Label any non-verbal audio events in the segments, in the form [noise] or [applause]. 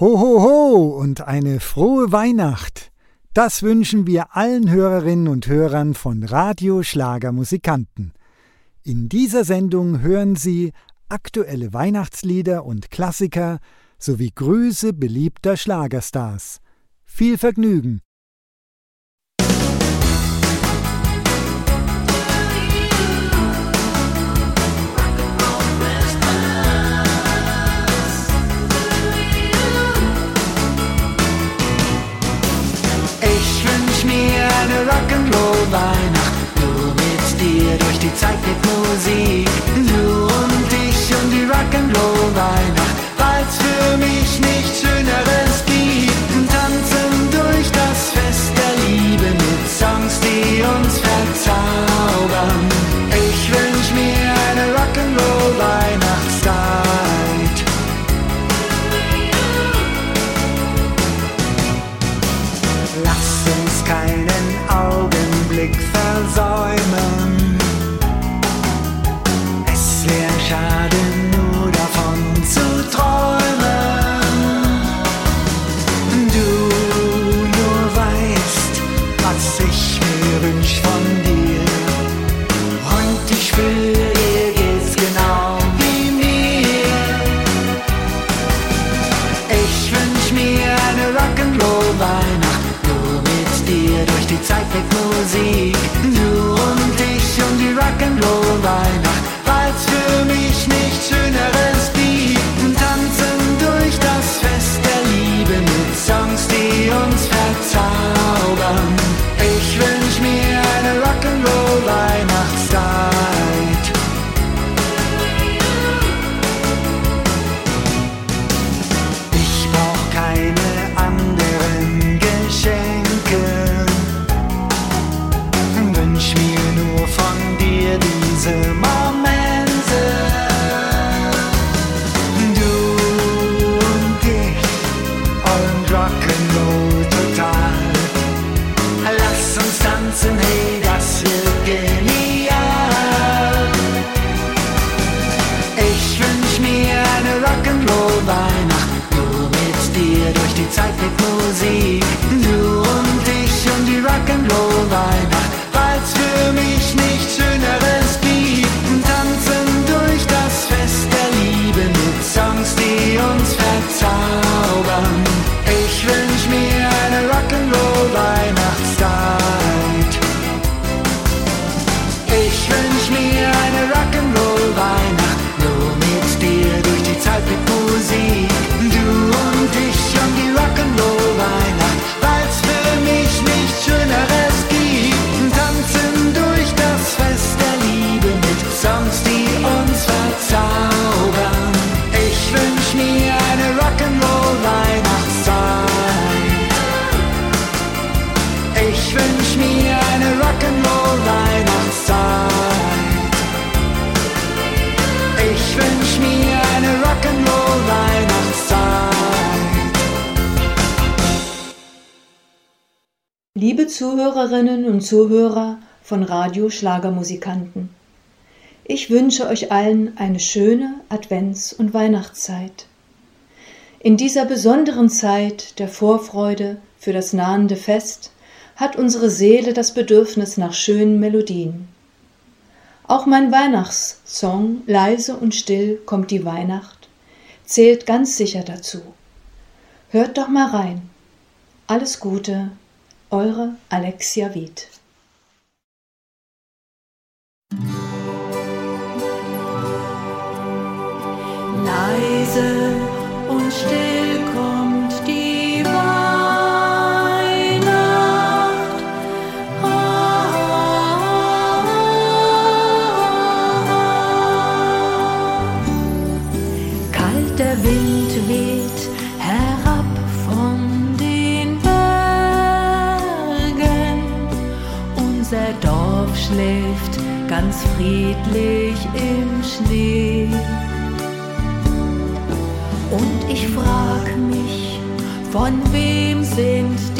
Ho, ho, ho und eine frohe Weihnacht! Das wünschen wir allen Hörerinnen und Hörern von Radio Schlagermusikanten. In dieser Sendung hören Sie aktuelle Weihnachtslieder und Klassiker sowie Grüße beliebter Schlagerstars. Viel Vergnügen! eine Rock'n'Roll-Weihnacht. Nur mit dir durch die Zeit mit Musik. Du und ich und die Rock'n'Roll-Weihnacht. Zuhörerinnen und Zuhörer von Radio Schlagermusikanten. Ich wünsche euch allen eine schöne Advents- und Weihnachtszeit. In dieser besonderen Zeit der Vorfreude für das nahende Fest hat unsere Seele das Bedürfnis nach schönen Melodien. Auch mein Weihnachtssong Leise und still kommt die Weihnacht zählt ganz sicher dazu. Hört doch mal rein. Alles Gute eure Alexia Wied. Leise und still. friedlich im Schnee. Und ich frag mich, von wem sind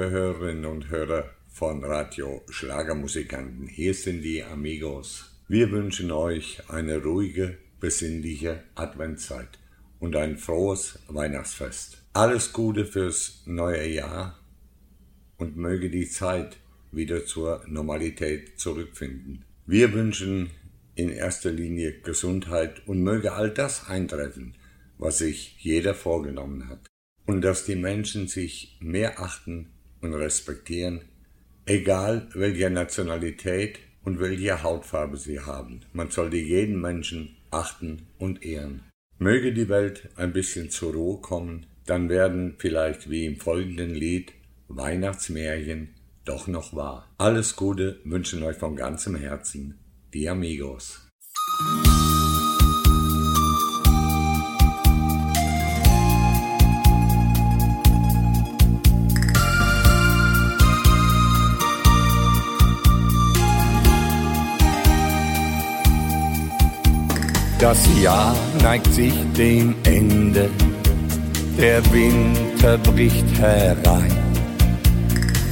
liebe Hörerinnen und Hörer von Radio Schlagermusikanten, hier sind die Amigos. Wir wünschen euch eine ruhige, besinnliche Adventszeit und ein frohes Weihnachtsfest. Alles Gute fürs neue Jahr und möge die Zeit wieder zur Normalität zurückfinden. Wir wünschen in erster Linie Gesundheit und möge all das eintreffen, was sich jeder vorgenommen hat und dass die Menschen sich mehr achten und respektieren, egal welcher Nationalität und welche Hautfarbe sie haben. Man sollte jeden Menschen achten und ehren. Möge die Welt ein bisschen zur Ruhe kommen, dann werden vielleicht wie im folgenden Lied Weihnachtsmärchen doch noch wahr. Alles Gute wünschen euch von ganzem Herzen die Amigos. Das Jahr neigt sich dem Ende, der Winter bricht herein.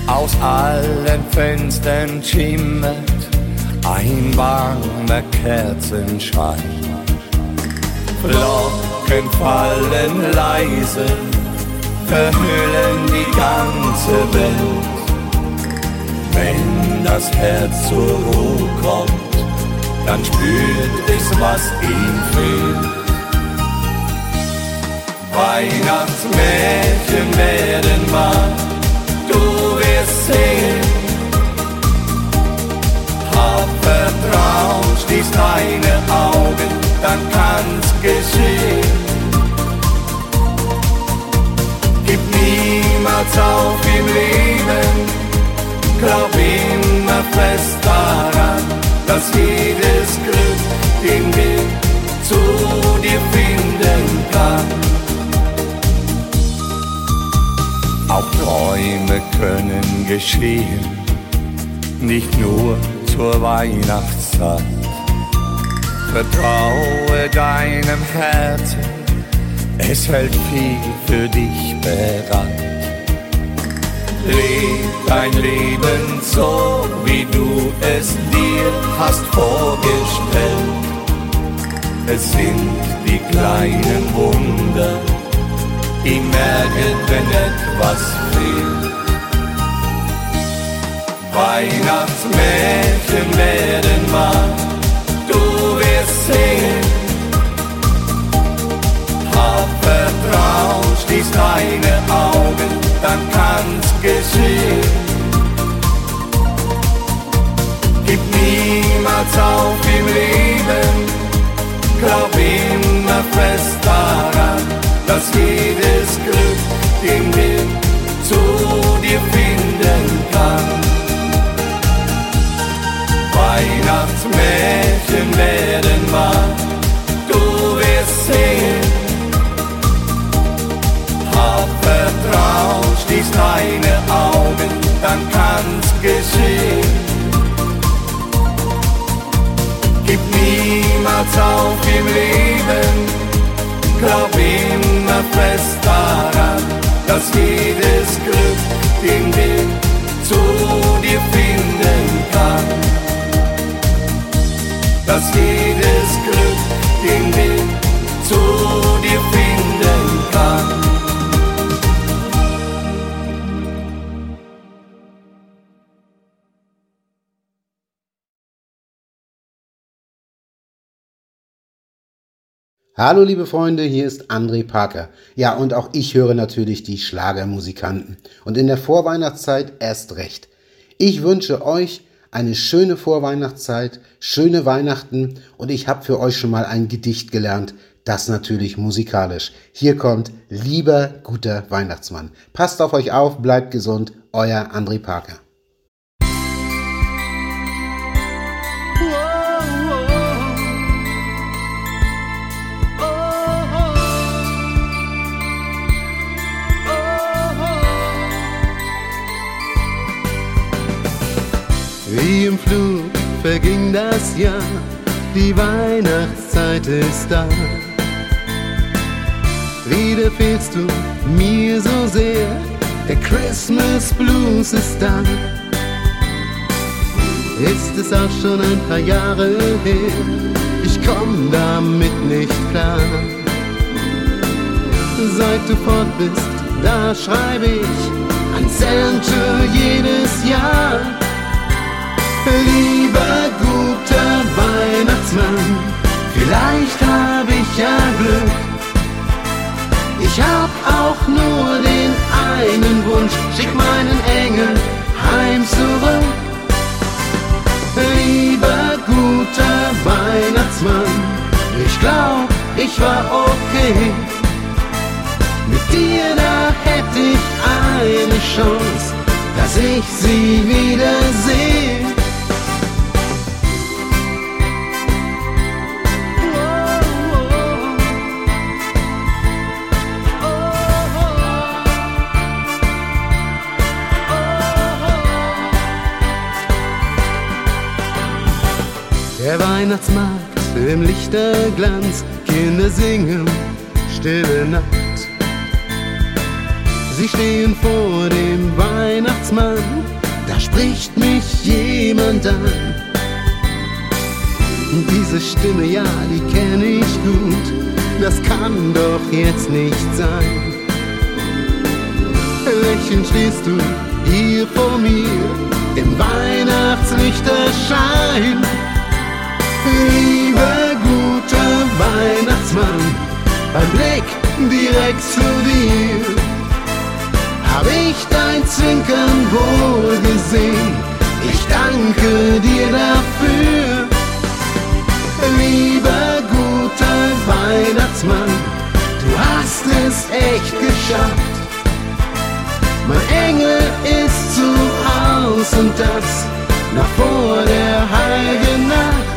Aus allen Fenstern schimmert ein warmer Kerzenschein. Flocken fallen leise, verhüllen die ganze Welt. Wenn das Herz zur Ruhe kommt, dann spürt es, was ihm fehlt. Weihnachtsmärchen werden wahr, du wirst sehen. Hab Vertrauen, schließ deine Augen, dann kann's geschehen. Gib niemals auf im Leben, glaub immer fest daran dass jedes Glück den Weg zu dir finden kann. Auch Träume können geschehen, nicht nur zur Weihnachtszeit. Vertraue deinem Herzen, es hält viel für dich bereit. Leb dein Leben so, wie du es dir hast vorgestellt. Es sind die kleinen Wunder, die merken, wenn etwas fehlt. Weihnachtsmärchen werden wahr. Du wirst sehen, hab Vertrauen, schließ deine Augen, dann kann's geschehen. Gib niemals auf im Leben, glaub immer fest daran, dass jedes Glück den Weg zu dir finden kann. Weihnachtsmärchen werden wahr, du wirst sehen. Hab Vertrauen, schließ deine Augen, dann kann's geschehen. Gib niemals auf im Leben, glaub immer fest daran, dass jedes Glück den Weg zu dir finden kann dass jedes Glück den Weg zu dir finden kann. Hallo liebe Freunde, hier ist André Parker. Ja, und auch ich höre natürlich die Schlagermusikanten. Und in der Vorweihnachtszeit erst recht. Ich wünsche euch eine schöne Vorweihnachtszeit, schöne Weihnachten und ich habe für euch schon mal ein Gedicht gelernt, das natürlich musikalisch. Hier kommt Lieber guter Weihnachtsmann. Passt auf euch auf, bleibt gesund, euer André Parker. Wie im Flug verging das Jahr, die Weihnachtszeit ist da. Wieder fehlst du mir so sehr, der Christmas Blues ist da. Ist es auch schon ein paar Jahre her, ich komm damit nicht klar. Seit du fort bist, da schreibe ich an Santa Weihnachtsmann, ich glaub, ich war okay. Mit dir, da hätte ich eine Chance, dass ich sie wiedersehe. Der Weihnachtsmarkt im Lichterglanz, Kinder singen, stille Nacht. Sie stehen vor dem Weihnachtsmann, da spricht mich jemand an. Diese Stimme, ja, die kenne ich gut, das kann doch jetzt nicht sein. Lächelnd stehst du hier vor mir im Weihnachtslichterschein. Lieber guter Weihnachtsmann, beim Blick direkt zu dir, hab ich dein Zwinkern wohl gesehen. Ich danke dir dafür. Lieber guter Weihnachtsmann, du hast es echt geschafft. Mein Engel ist zu Haus und das noch vor der heiligen Nacht.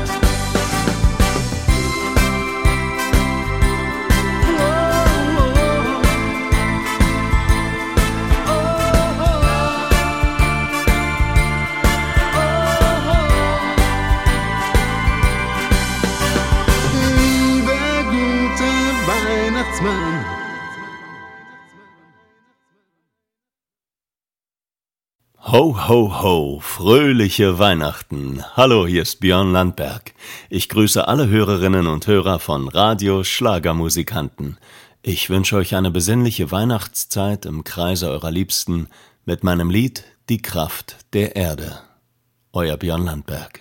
Ho, ho, ho, fröhliche Weihnachten. Hallo, hier ist Björn Landberg. Ich grüße alle Hörerinnen und Hörer von Radio Schlagermusikanten. Ich wünsche euch eine besinnliche Weihnachtszeit im Kreise eurer Liebsten mit meinem Lied Die Kraft der Erde. Euer Björn Landberg.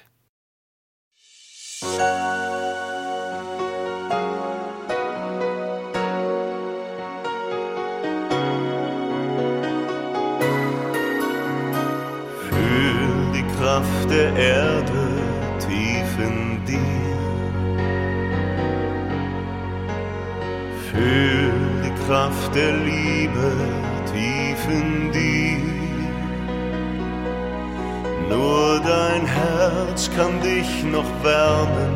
Kraft der Erde tief in dir. Fühl die Kraft der Liebe tief in dir. Nur dein Herz kann dich noch wärmen,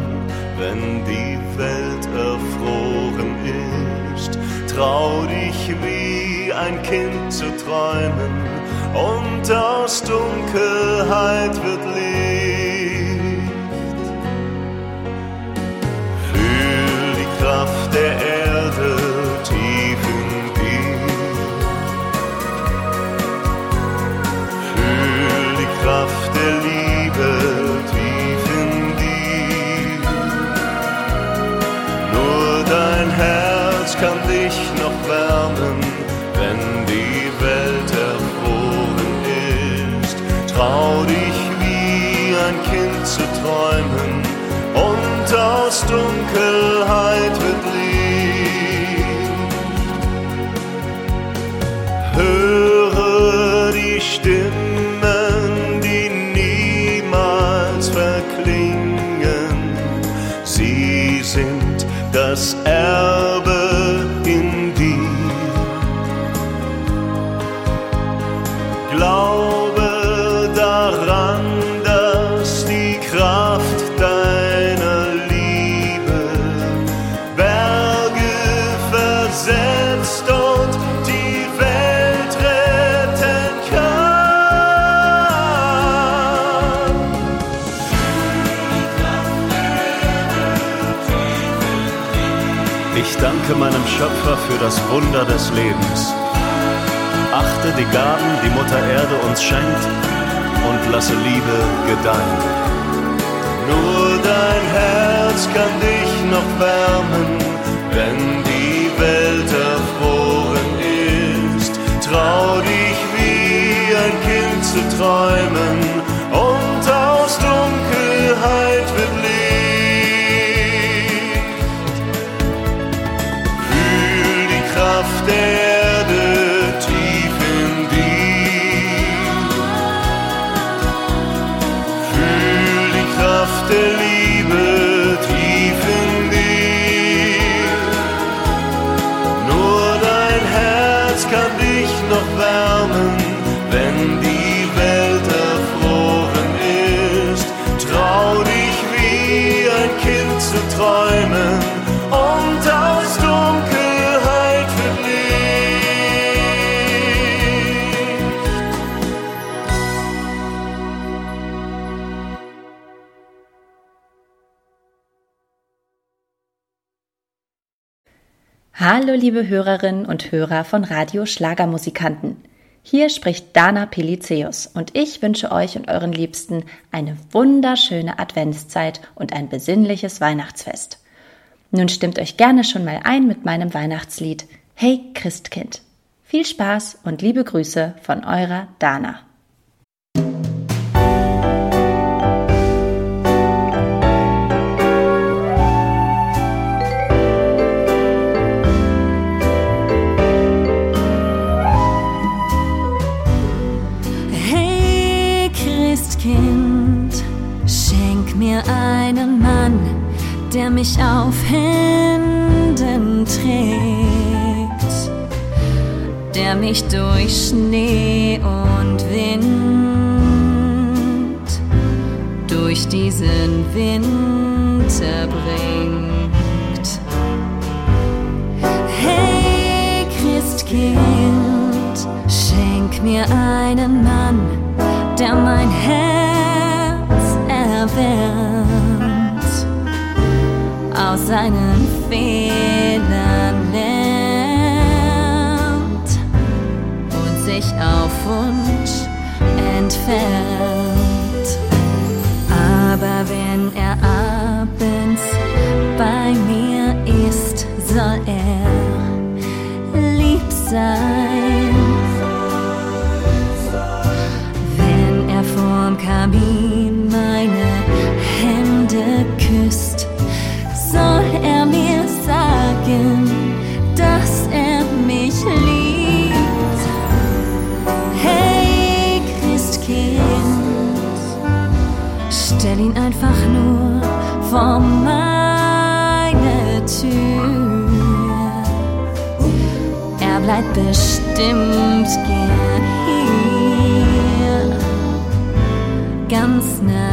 wenn die Welt erfroren ist. Trau dich wie ein Kind zu träumen und aus Dunkelheit wird Licht. Fühl die Kraft der Erde tief in dir. Fühl die Kraft der Liebe tief in dir. Nur dein Herz kann dich noch wärmen, träumen und aus Dunkelheit wird Licht. Höre die Stimmen, die niemals verklingen. Sie sind das Erbe Schöpfer für das Wunder des Lebens. Achte die Gaben, die Mutter Erde uns schenkt und lasse Liebe gedeihen. Nur dein Herz kann dich noch wärmen, wenn die Welt erfroren ist. Trau dich wie ein Kind zu träumen und aus Dunkelheit wird Kraft Hallo liebe Hörerinnen und Hörer von Radio Schlagermusikanten. Hier spricht Dana Pelizeus und ich wünsche euch und euren Liebsten eine wunderschöne Adventszeit und ein besinnliches Weihnachtsfest. Nun stimmt euch gerne schon mal ein mit meinem Weihnachtslied Hey Christkind. Viel Spaß und liebe Grüße von eurer Dana. Der mich auf Händen trägt, der mich durch Schnee und Wind, durch diesen Winter bringt. Hey Christkind, schenk mir einen Mann, der mein Herz erwärmt, aus seinen Fehlern lernt und sich auf Wunsch entfernt. Aber wenn er abends bei mir ist, soll er lieb sein. Wenn er vorm Kamin vor meine Tür. Er bleibt bestimmt gern hier, ganz nah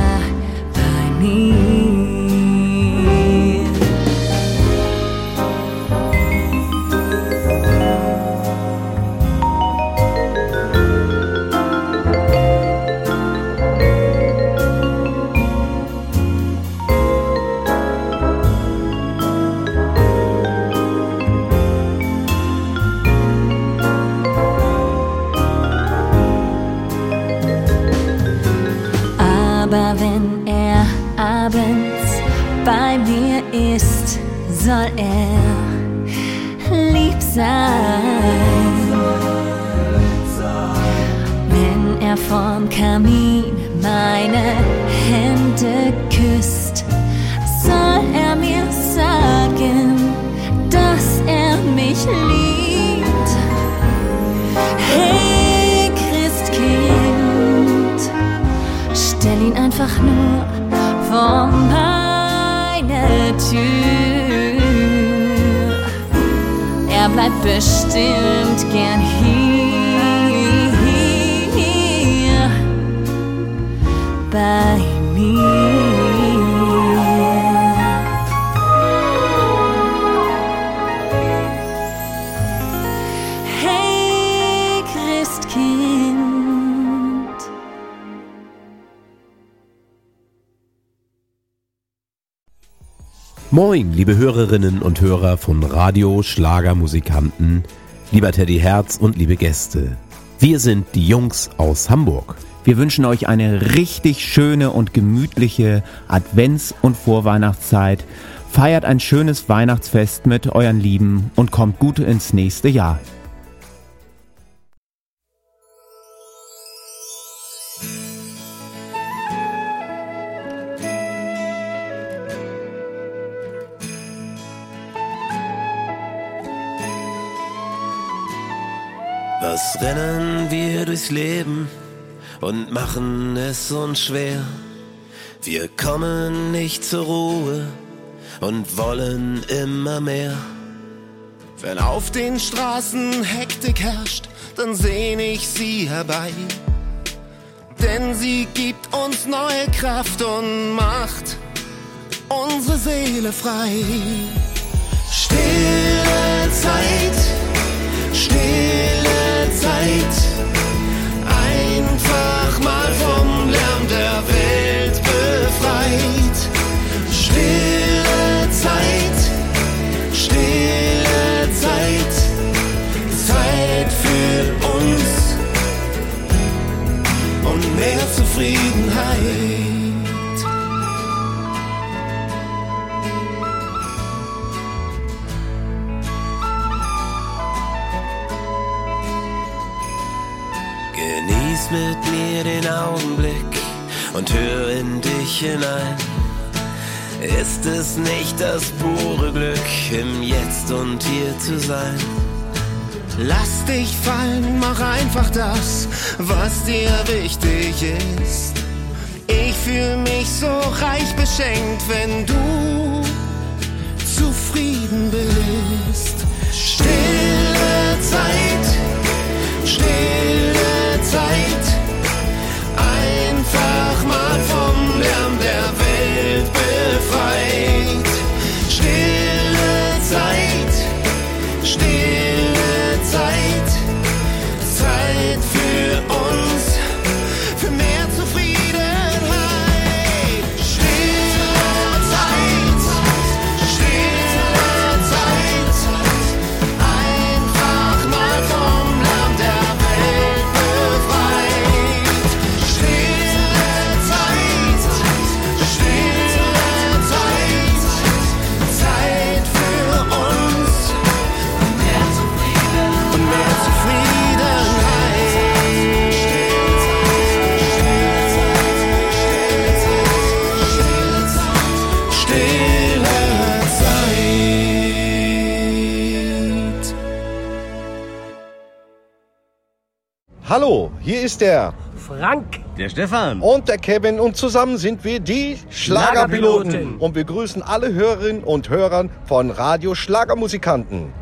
bestimmt gern hier bei mir. Hey Christkind. Moin, liebe Hörerinnen und Hörer von Radio Schlagermusikanten, lieber Teddy Herz und liebe Gäste. Wir sind die Jungs aus Hamburg. Wir wünschen euch eine richtig schöne und gemütliche Advents- und Vorweihnachtszeit. Feiert ein schönes Weihnachtsfest mit euren Lieben und kommt gut ins nächste Jahr. Rennen wir durchs Leben und machen es uns schwer? Wir kommen nicht zur Ruhe und wollen immer mehr. Wenn auf den Straßen Hektik herrscht, dann sehn ich sie herbei. Denn sie gibt uns neue Kraft und macht unsere Seele frei. Stille Zeit, stille Zeit. Mit mir den Augenblick und hör in dich hinein. Ist es nicht das pure Glück, im Jetzt und hier zu sein? Lass dich fallen, mach einfach das, was dir wichtig ist. Ich fühl mich so reich beschenkt, wenn du zufrieden bist. Stille Zeit, stille Zeit. Einfach Hallo, hier ist der Frank. Der Stefan. Und der Kevin. Und zusammen sind wir die Schlagerpiloten. Schlagerpiloten. Und begrüßen alle Hörerinnen und Hörer von Radio Schlagermusikanten.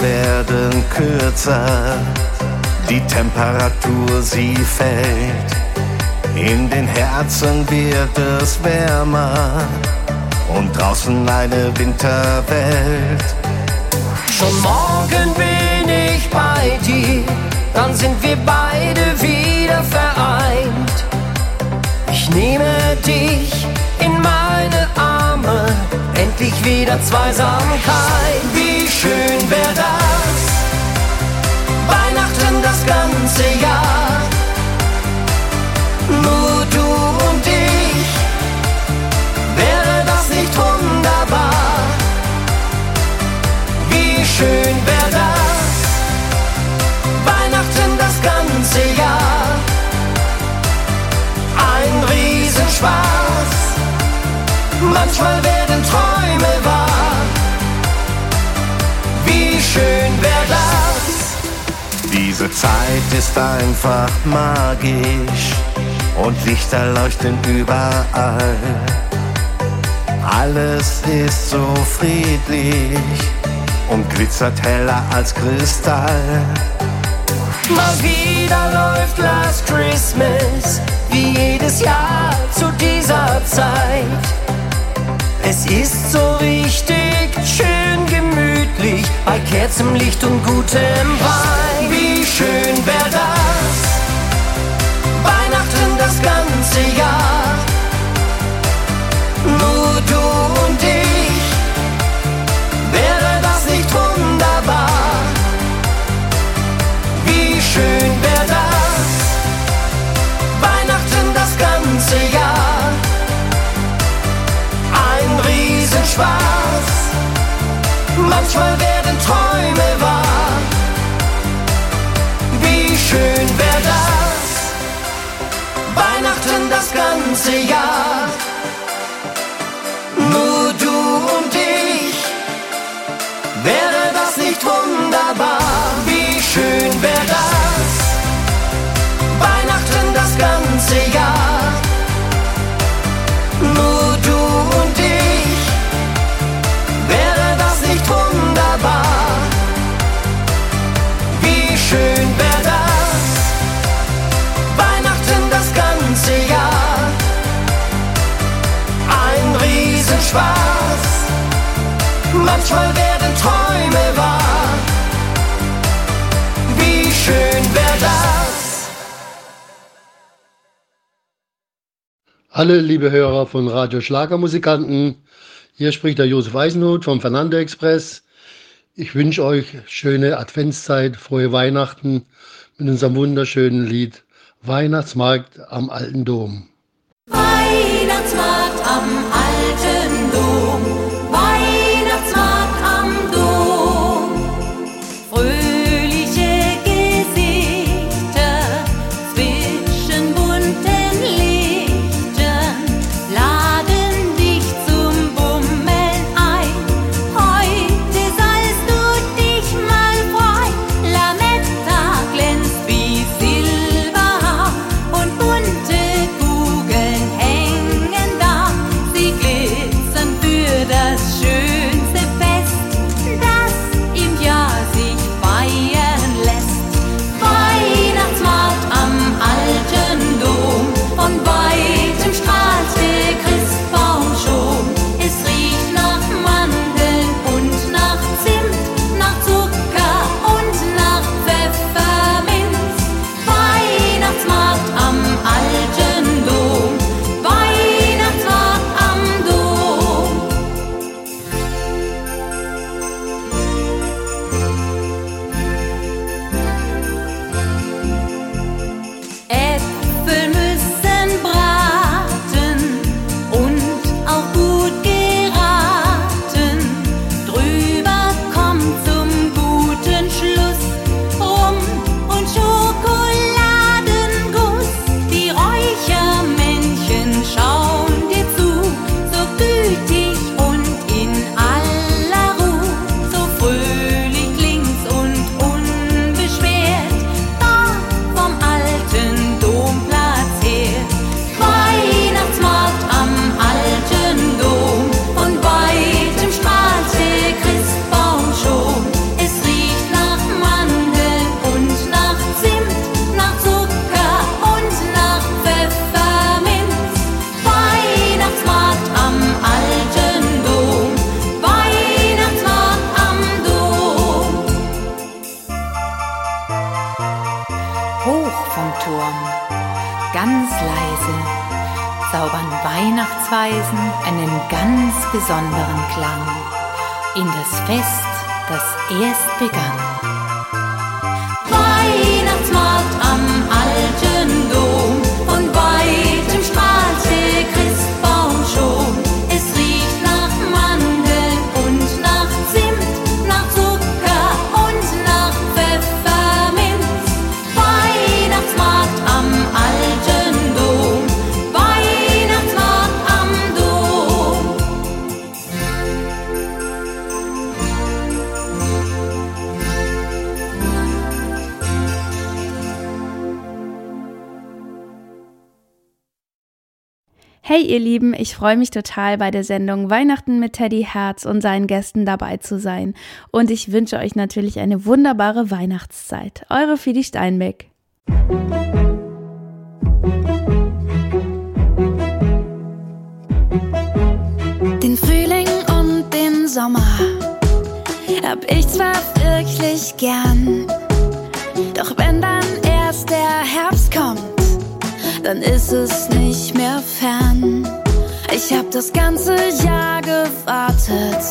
Werden kürzer, die Temperatur sie fällt. In den Herzen wird es wärmer und draußen eine Winterwelt. Schon morgen bin ich bei dir, dann sind wir beide wieder vereint. Ich nehme dich Arme, endlich wieder Zweisamkeit. Wie schön wär das, Weihnachten das ganze Jahr. Nur du und ich, wäre das nicht wunderbar? Wie schön manchmal werden Träume wahr. Wie schön wär das, Diese Zeit ist einfach magisch und Lichter leuchten überall. Alles ist so friedlich und glitzert heller als Kristall. mal wieder läuft Last Christmas, wie jedes Jahr zu dieser Zeit. Es ist so richtig schön gemütlich, bei Kerzenlicht und gutem Wein. Wie schön wär das, Weihnachten das ganze Jahr. Nur du manchmal werden Träume wahr. Wie schön wär das, Weihnachten das ganze Jahr. Hallo liebe Hörer von Radio Schlagermusikanten, hier spricht der Josef Eisenhut vom Fernando Express. Ich wünsche euch schöne Adventszeit, frohe Weihnachten mit unserem wunderschönen Lied Weihnachtsmarkt am Alten Dom. Ganz besonderen Klang in das Fest, das erst begann. Hey ihr Lieben, ich freue mich total bei der Sendung Weihnachten mit Teddy Herz und seinen Gästen dabei zu sein. Und ich wünsche euch natürlich eine wunderbare Weihnachtszeit. Eure Fidi Steinbeck. Den Frühling und den Sommer hab ich zwar wirklich gern, doch wenn dann dann ist es nicht mehr fern. Ich hab das ganze Jahr gewartet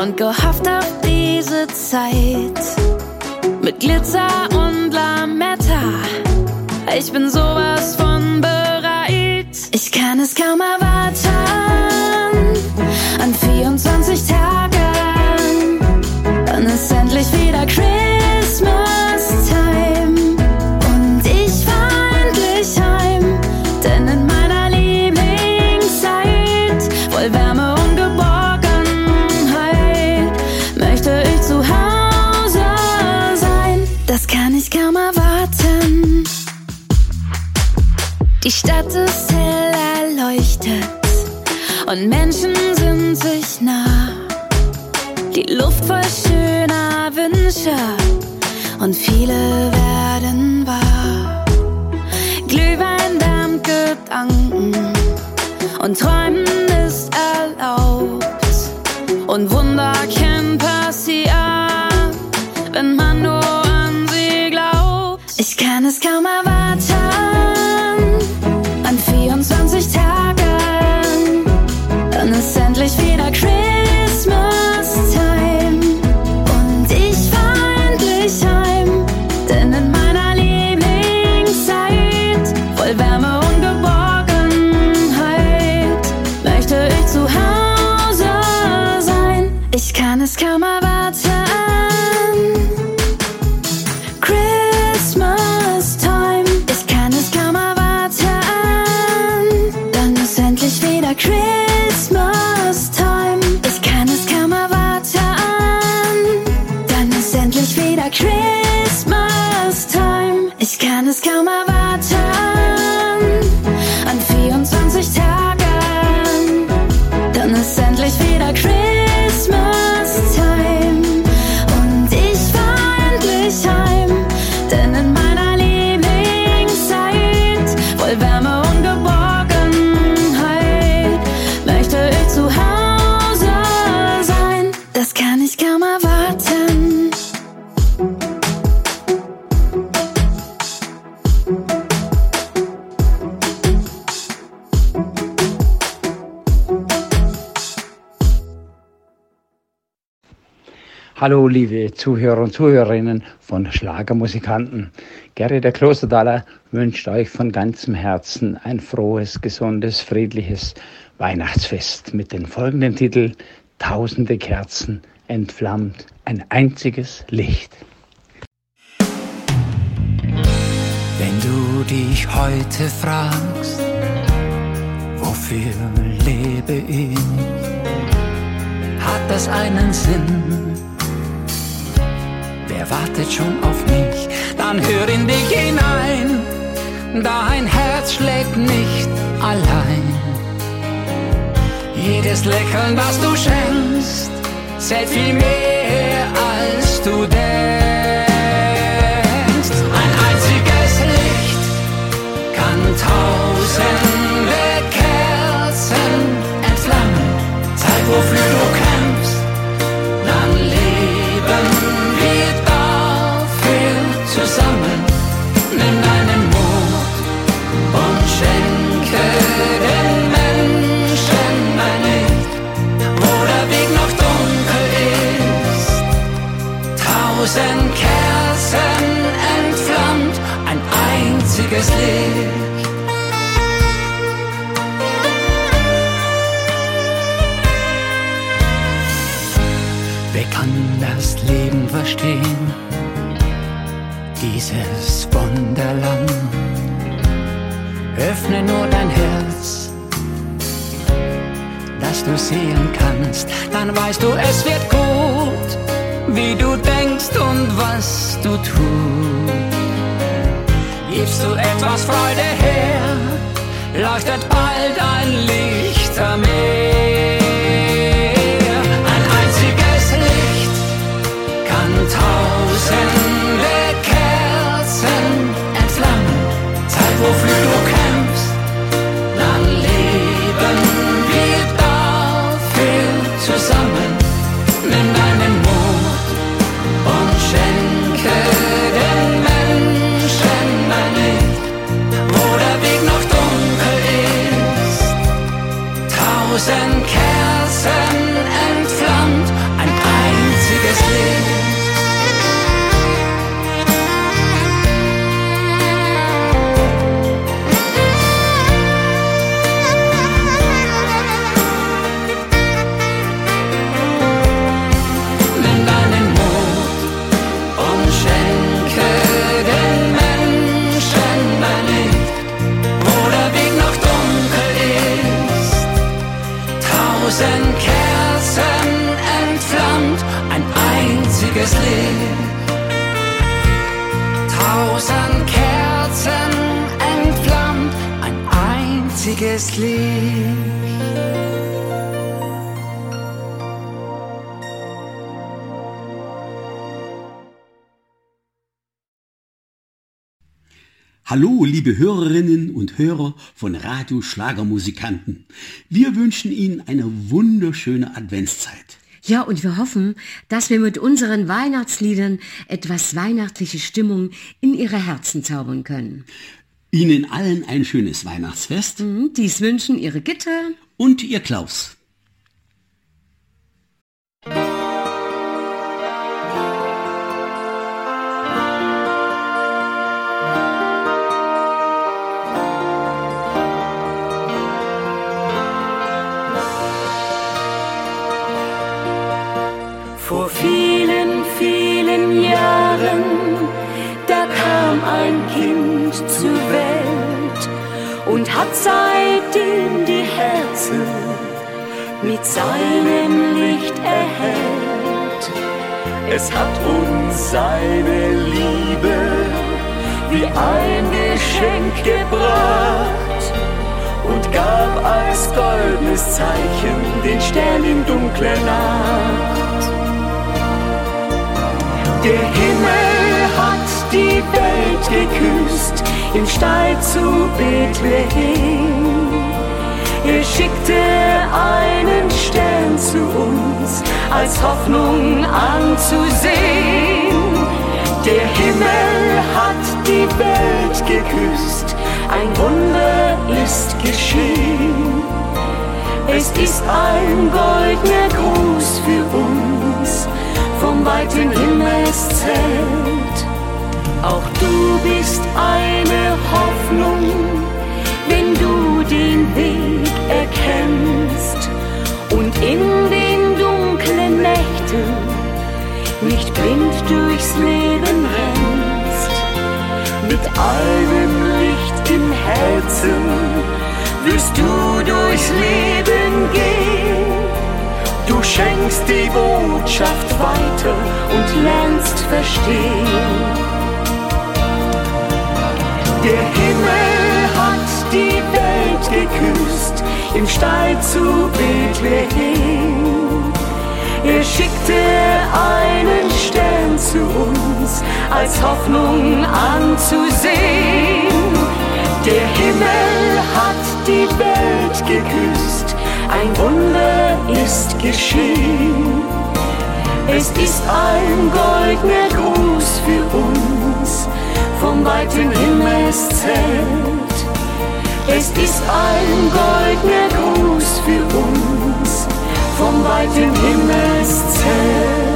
und gehofft auf diese Zeit mit Glitzer und Lametta. Ich bin sowas von bereit. Ich kann es kaum erwarten. Die Stadt ist hell erleuchtet und Menschen sind sich nah. Die Luft voll schöner Wünsche und viele werden wahr. Glühwein wärmt Gedanken und Träumen ist erlaubt. Und Wunder können passieren, wenn man nur an sie glaubt. Ich kann es kaum erwarten. Hallo, liebe Zuhörer und Zuhörerinnen von Schlagermusikanten. Gerry der Klosterdaler wünscht euch von ganzem Herzen ein frohes, gesundes, friedliches Weihnachtsfest mit dem folgenden Titel Tausende Kerzen entflammt ein einziges Licht. Wenn du dich heute fragst, wofür lebe ich, hat das einen Sinn. Wer wartet schon auf mich? Dann hör in dich hinein, dein Herz schlägt nicht allein. Jedes Lächeln, das du schenkst, zählt viel mehr als du denkst. Ein einziges Licht kann tausende Kerzen entflammen. Zeig, wofür einziges Licht. Wer kann das Leben verstehen? Dieses Wunderland. Öffne nur dein Herz, dass du sehen kannst. Dann weißt du, es wird gut, wie du denkst und was du tust. Gibst du etwas Freude her, leuchtet bald ein Lichtermeer. Liebe Hörerinnen und Hörer von Radio Schlagermusikanten. Wir wünschen Ihnen eine wunderschöne Adventszeit. Ja, und wir hoffen, dass wir mit unseren Weihnachtsliedern etwas weihnachtliche Stimmung in Ihre Herzen zaubern können. Ihnen allen ein schönes Weihnachtsfest. Mhm, dies wünschen Ihre Gitter und Ihr Klaus. Hat seitdem die Herzen mit seinem Licht erhellt. Es hat uns seine Liebe wie ein Geschenk gebracht und gab als goldenes Zeichen den Stern in dunkler Nacht. Der Himmel die Welt geküsst im Stall zu Bethlehem. Er schickte einen Stern zu uns als Hoffnung anzusehen. Der Himmel hat die Welt geküsst, ein Wunder ist geschehen. Es ist ein goldener Gruß für uns vom weiten Himmelszelt. Auch du bist eine Hoffnung, wenn du den Weg erkennst und in den dunklen Nächten nicht blind durchs Leben rennst. Mit einem Licht im Herzen wirst du durchs Leben gehen. Du schenkst die Botschaft weiter und lernst verstehen. Der Himmel hat die Welt geküsst im Stall zu Bethlehem. Er schickte einen Stern zu uns als Hoffnung anzusehen. Der Himmel hat die Welt geküsst, ein Wunder ist geschehen. Es ist ein goldener Gruß für uns vom weiten Himmelszelt. Es ist ein goldener Gruß für uns vom weiten Himmelszelt.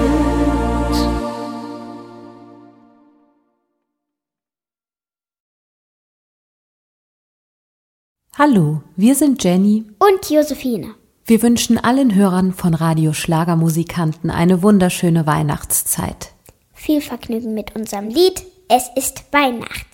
Hallo, wir sind Jenny und Josephine. Wir wünschen allen Hörern von Radio Schlagermusikanten eine wunderschöne Weihnachtszeit. Viel Vergnügen mit unserem Lied Es ist Weihnacht.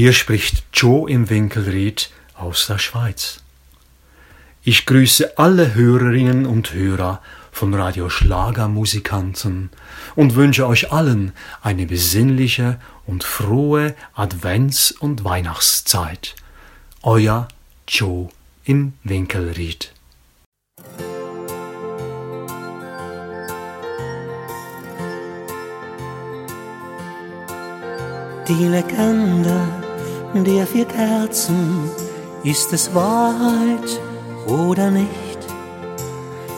Hier spricht Joe im Winkelried aus der Schweiz. Ich grüße alle Hörerinnen und Hörer von Radio Schlagermusikanten und wünsche euch allen eine besinnliche und frohe Advents- und Weihnachtszeit. Euer Joe im Winkelried. Die Legende der vier Kerzen, ist es Wahrheit oder nicht?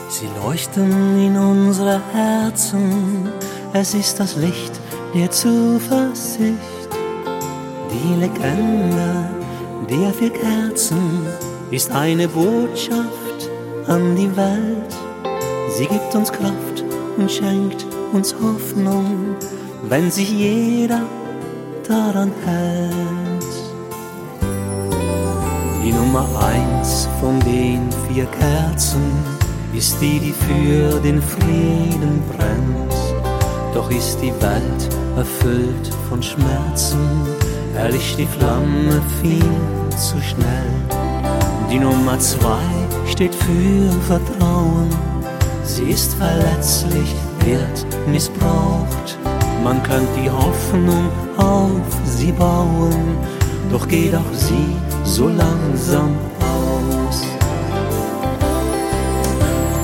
Sie leuchten in unsere Herzen, es ist das Licht der Zuversicht. Die Legende der vier Kerzen ist eine Botschaft an die Welt. Sie gibt uns Kraft und schenkt uns Hoffnung, wenn sich jeder daran hält. Die Nummer eins von den vier Kerzen ist die, die für den Frieden brennt. Doch ist die Welt erfüllt von Schmerzen, erlischt die Flamme viel zu schnell. Die Nummer zwei steht für Vertrauen. Sie ist verletzlich, wird missbraucht. Man kann die Hoffnung auf sie bauen, doch geht auch sie so langsam aus.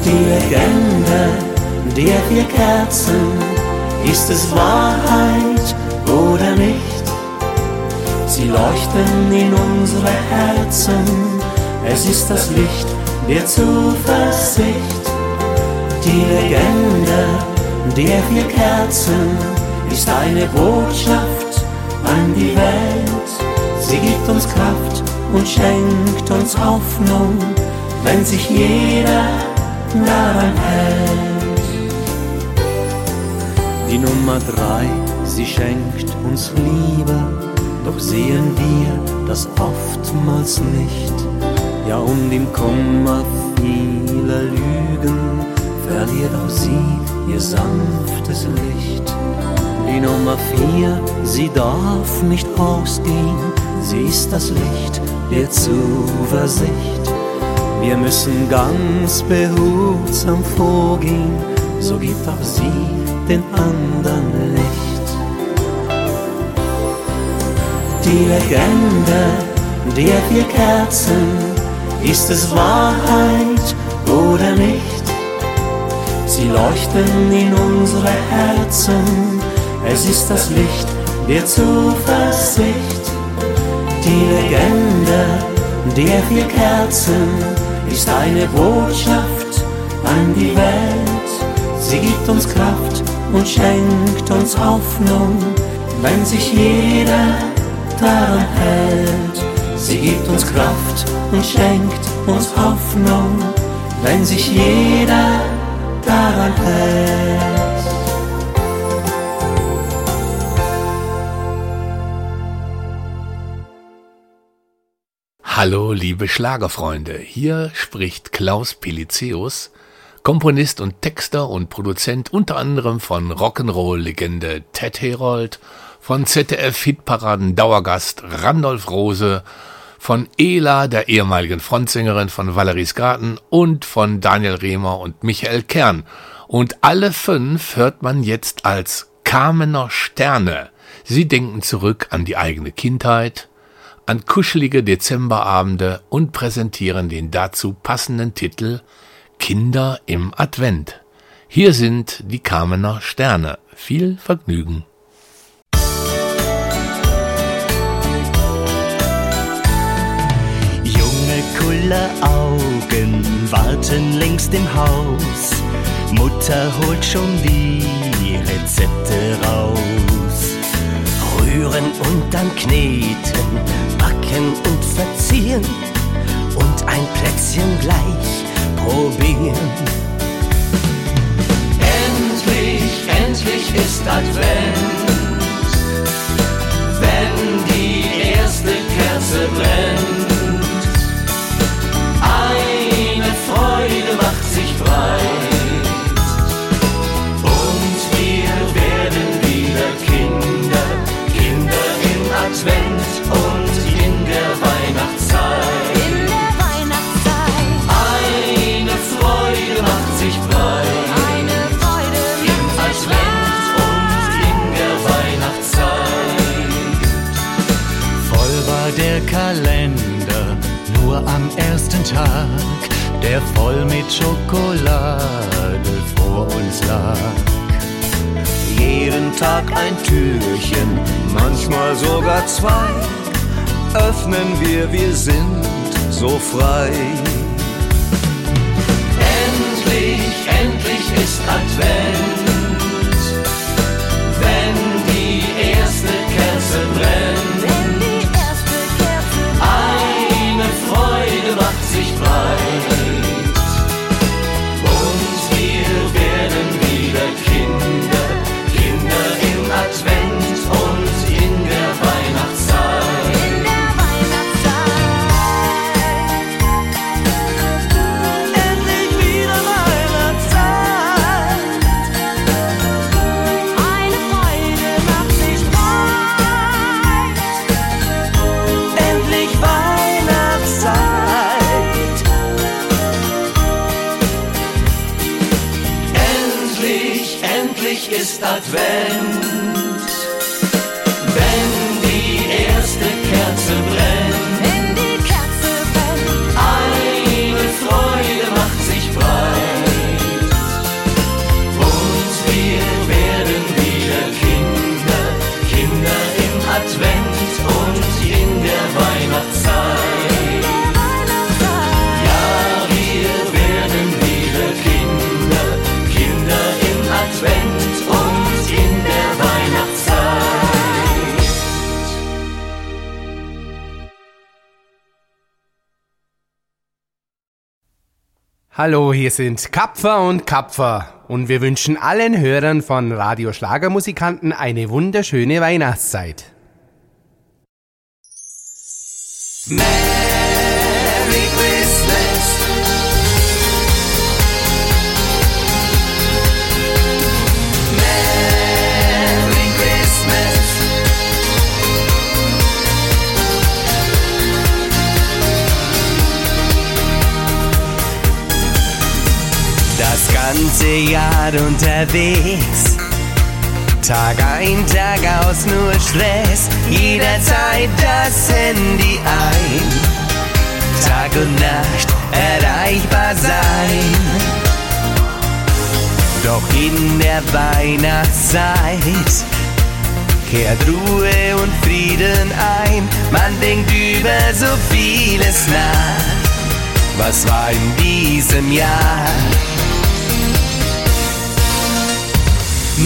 Die Legende der vier Kerzen, ist es Wahrheit oder nicht? Sie leuchten in unsere Herzen, es ist das Licht der Zuversicht. Die Legende der vier Kerzen ist eine Botschaft an die Welt. Sie gibt uns Kraft und schenkt uns Hoffnung, wenn sich jeder daran hält. Die Nummer drei, sie schenkt uns Liebe, doch sehen wir das oftmals nicht. Ja, um den Kummer vieler Lügen verliert auch sie ihr sanftes Licht. Die Nummer vier, sie darf nicht ausgehen, sie ist das Licht der Zuversicht. Wir müssen ganz behutsam vorgehen, so gibt auch sie den anderen Licht. Die Legende der vier Kerzen, ist es Wahrheit oder nicht? Sie leuchten in unsere Herzen, es ist das Licht der Zuversicht. Die Legende der vier Kerzen ist eine Botschaft an die Welt. Sie gibt uns Kraft und schenkt uns Hoffnung, wenn sich jeder daran hält. Sie gibt uns Kraft und schenkt uns Hoffnung, wenn sich jeder daran hält. Hallo, liebe Schlagerfreunde. Hier spricht Klaus Pelizeus, Komponist und Texter und Produzent unter anderem von Rock'n'Roll-Legende Ted Herold, von ZDF-Hitparaden Dauergast Randolph Rose, von Ela, der ehemaligen Frontsängerin von Valerie's Garten und von Daniel Rehmer und Michael Kern. Und alle fünf hört man jetzt als Kamener Sterne. Sie denken zurück an die eigene Kindheit, an kuschelige Dezemberabende und präsentieren den dazu passenden Titel Kinder im Advent. Hier sind die Kamener Sterne. Viel Vergnügen. Junge, kulle Augen warten längst im Haus. Mutter holt schon die Rezepte raus. Rühren und dann kneten, backen und verzieren und ein Plätzchen gleich probieren. Endlich, endlich ist Advent, wenn die erste Kerze brennt. Der voll mit Schokolade vor uns lag. Jeden Tag ein Türchen, manchmal sogar zwei. Öffnen wir, wir sind so frei. Endlich, endlich ist Advent, Hallo, hier sind Kapfer und Kapfer und wir wünschen allen Hörern von Radio Schlagermusikanten eine wunderschöne Weihnachtszeit. Merry Jahr unterwegs. Tag ein, Tag aus, nur Stress. Jederzeit das Handy ein. Tag und Nacht erreichbar sein. Doch in der Weihnachtszeit kehrt Ruhe und Frieden ein. Man denkt über so vieles nach. Was war in diesem Jahr?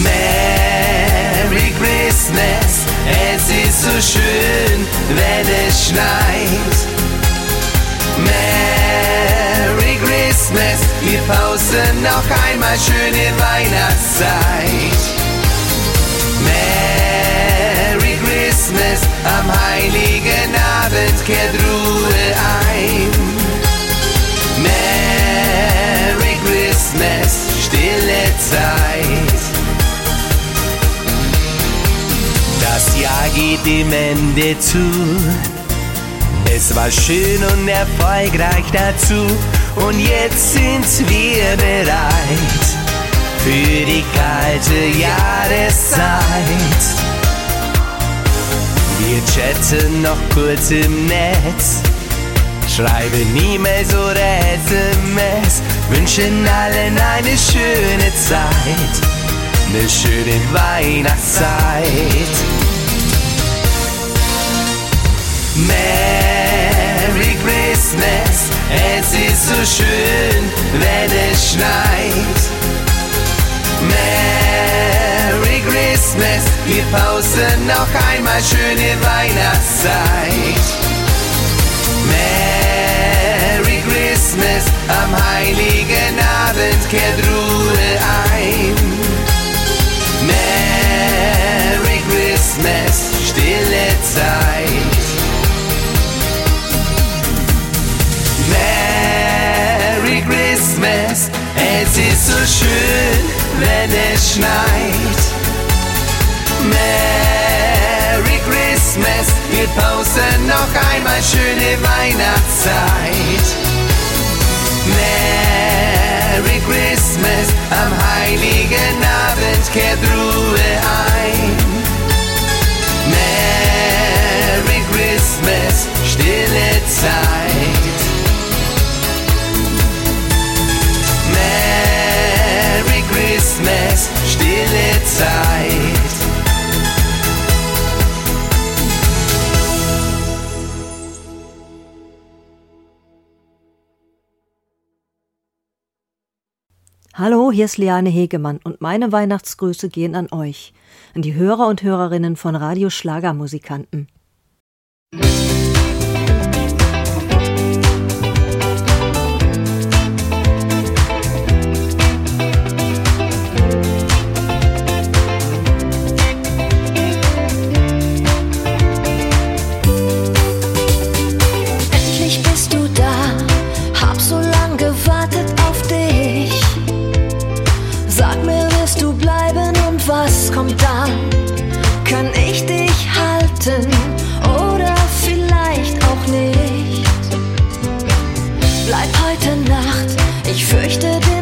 Merry Christmas, es ist so schön, wenn es schneit. Merry Christmas, wir pausen noch einmal schöne Weihnachtszeit. Merry Christmas, am heiligen Abend kehrt Ruhe ein. Merry Christmas, stille Zeit. Das Jahr geht dem Ende zu. Es war schön und erfolgreich dazu. Und jetzt sind wir bereit für die kalte Jahreszeit. Wir chatten noch kurz im Netz, schreiben E-Mails oder SMS, wünschen allen eine schöne Zeit, eine schöne Weihnachtszeit. Merry Christmas, es ist so schön, wenn es schneit. Merry Christmas, wir pausen noch einmal schöne Weihnachtszeit. Merry Christmas, am heiligen Abend kehrt Ruhe ein. Merry Christmas, stille Zeit. Christmas, es ist so schön, wenn es schneit. Merry Christmas, wir pausen noch einmal schöne Weihnachtszeit. Merry Christmas, am heiligen Abend kehrt Ruhe ein. Merry Christmas, stille Zeit. Christmas, stille Zeit. Hallo, hier ist Liane Hegemann und meine Weihnachtsgrüße gehen an euch, an die Hörer und Hörerinnen von Radio Schlagermusikanten. endlich Monaten oder vielleicht auch nicht. Bleib heute Nacht, ich fürchte dich.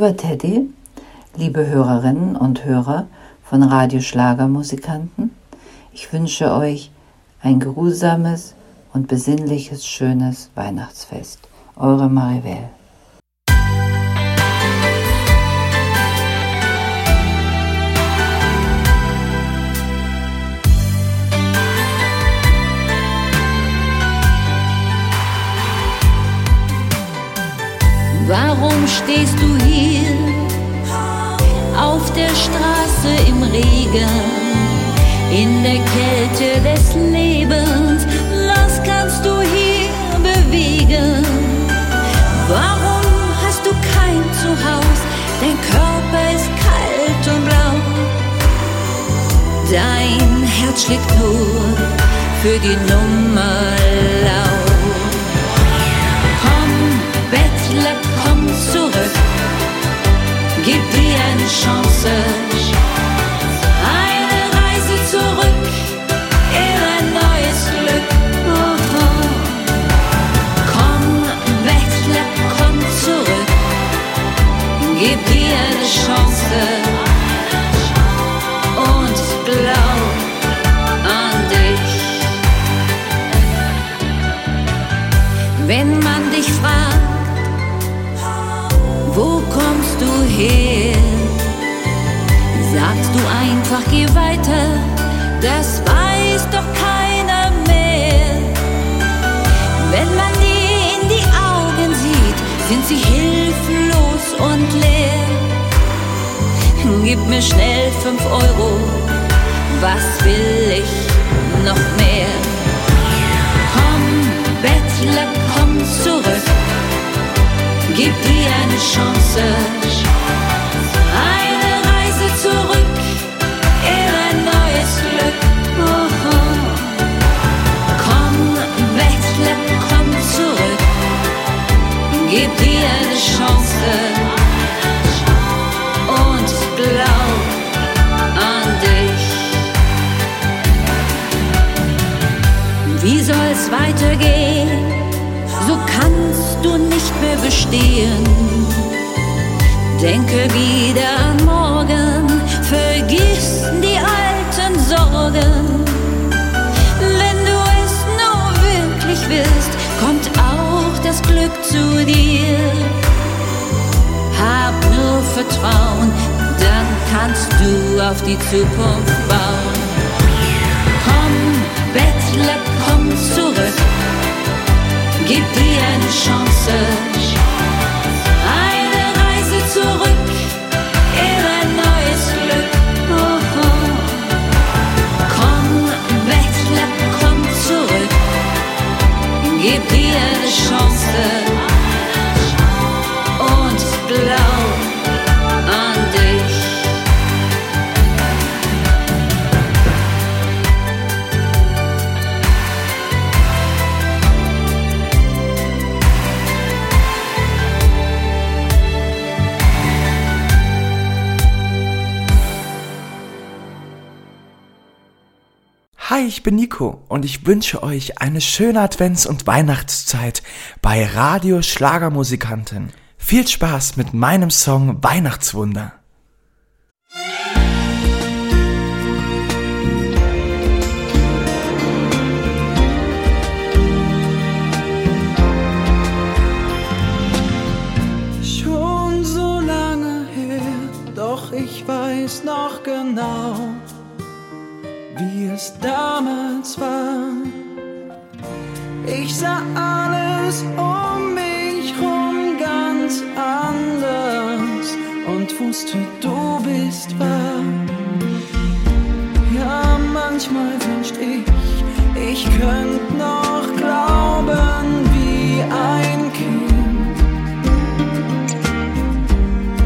Lieber Teddy, liebe Hörerinnen und Hörer von Radio Schlagermusikanten, ich wünsche euch ein geruhsames und besinnliches, schönes Weihnachtsfest. Eure Marivelle. Stehst du hier auf der Straße im Regen, in der Kälte des Lebens? Was kannst du hier bewegen? Warum hast du kein Zuhause? Dein Körper ist kalt und blau. Dein Herz schlägt nur für die Nummer Gib dir eine Chance. Her? Sagst du einfach, geh weiter, das weiß doch keiner mehr. Wenn man dir in die Augen sieht, sind sie hilflos und leer. Gib mir schnell fünf Euro, was will ich noch mehr? Komm, Bettler, komm zurück. Gib dir eine Chance. Eine Reise zurück in ein neues Glück. Oh, oh. Komm, Bettler, komm zurück. Gib dir eine Chance. Und glaub an dich. Wie soll's weitergehen? Bestehen. Denke wieder an morgen, vergiss die alten Sorgen. Wenn du es nur wirklich willst, kommt auch das Glück zu dir. Hab nur Vertrauen, dann kannst du auf die Zukunft bauen. Komm, Bettler, komm zurück. Gib dir eine Chance. Eine Reise zurück in ein neues Glück. Komm, Bettler, komm zurück. Gib dir eine Chance. Hi, ich bin Nico und ich wünsche euch eine schöne Advents- und Weihnachtszeit bei Radio Schlagermusikanten. Viel Spaß mit meinem Song Weihnachtswunder. Schon so lange her, doch ich weiß noch genau, wie es damals war. Ich sah alles um mich rum ganz anders und wusste, du bist wahr. Ja, manchmal wünscht ich, ich könnte noch glauben wie ein Kind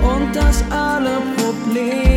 und dass alle Probleme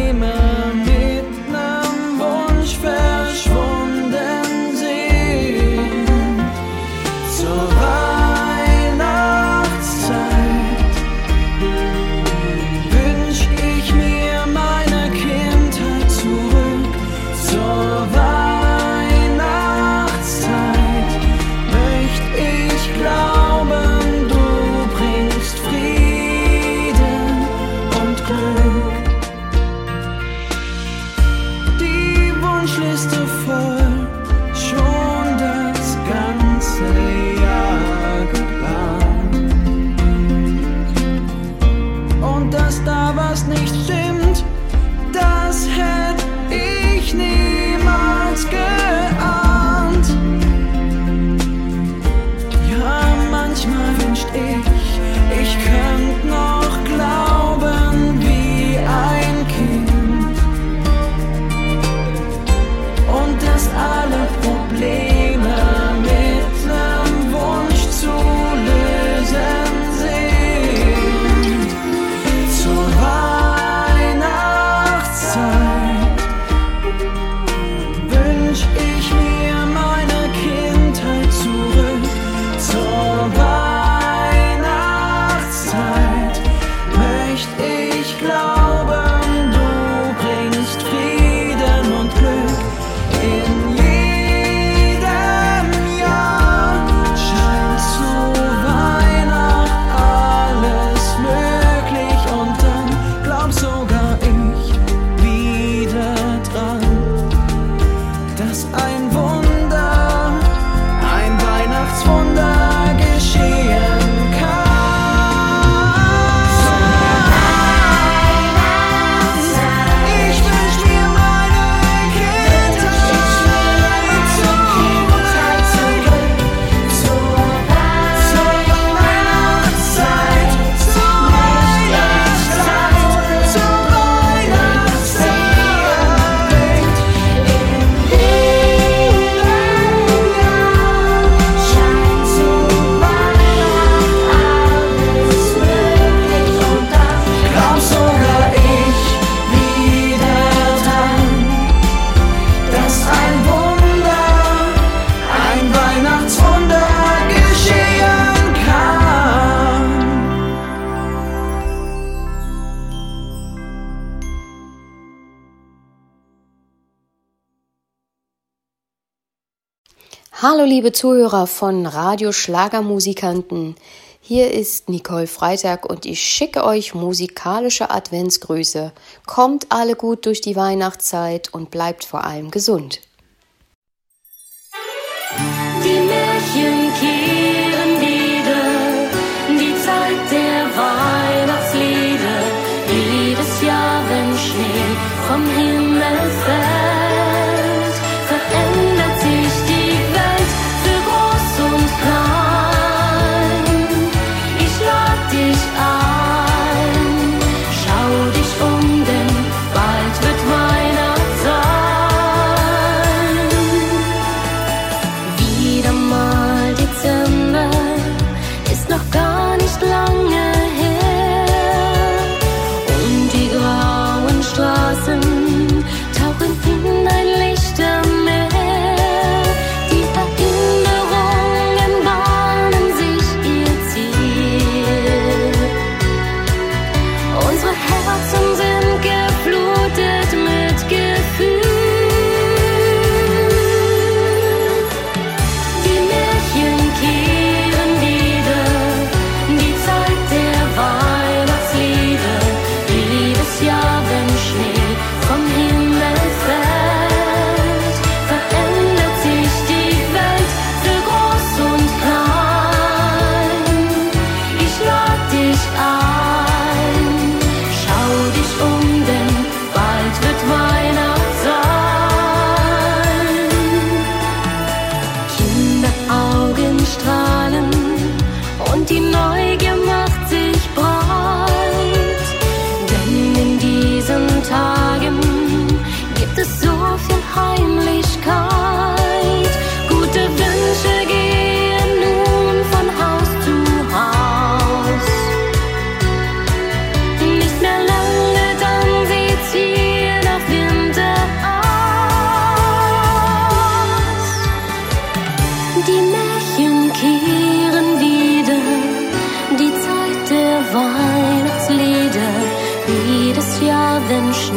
Hallo liebe Zuhörer von Radio Schlagermusikanten. Hier ist Nicole Freitag und ich schicke euch musikalische Adventsgrüße. Kommt alle gut durch die Weihnachtszeit und bleibt vor allem gesund. Die Märchen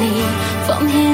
你放弃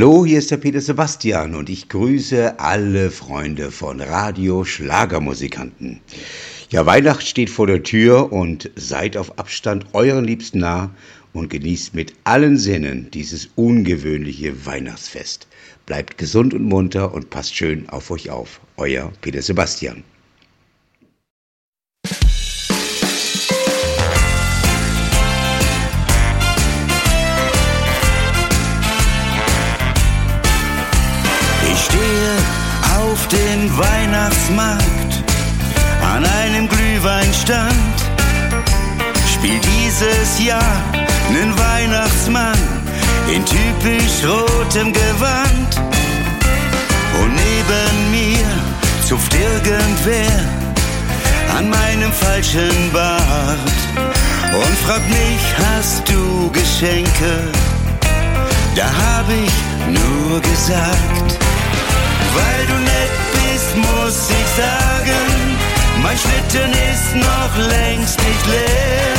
Hallo, hier ist der Peter Sebastian und ich grüße alle Freunde von Radio Schlagermusikanten. Ja, Weihnacht steht vor der Tür und seid auf Abstand euren Liebsten nah und genießt mit allen Sinnen dieses ungewöhnliche Weihnachtsfest. Bleibt gesund und munter und passt schön auf euch auf. Euer Peter Sebastian. Dem Weihnachtsmarkt an einem Glühweinstand. Spielt dieses Jahr nen Weihnachtsmann in typisch rotem Gewand. Und neben mir zupft irgendwer an meinem falschen Bart und fragt mich, hast du Geschenke? Da hab ich nur gesagt, weil du nett bist, muss ich sagen, mein Schlitten ist noch längst nicht leer.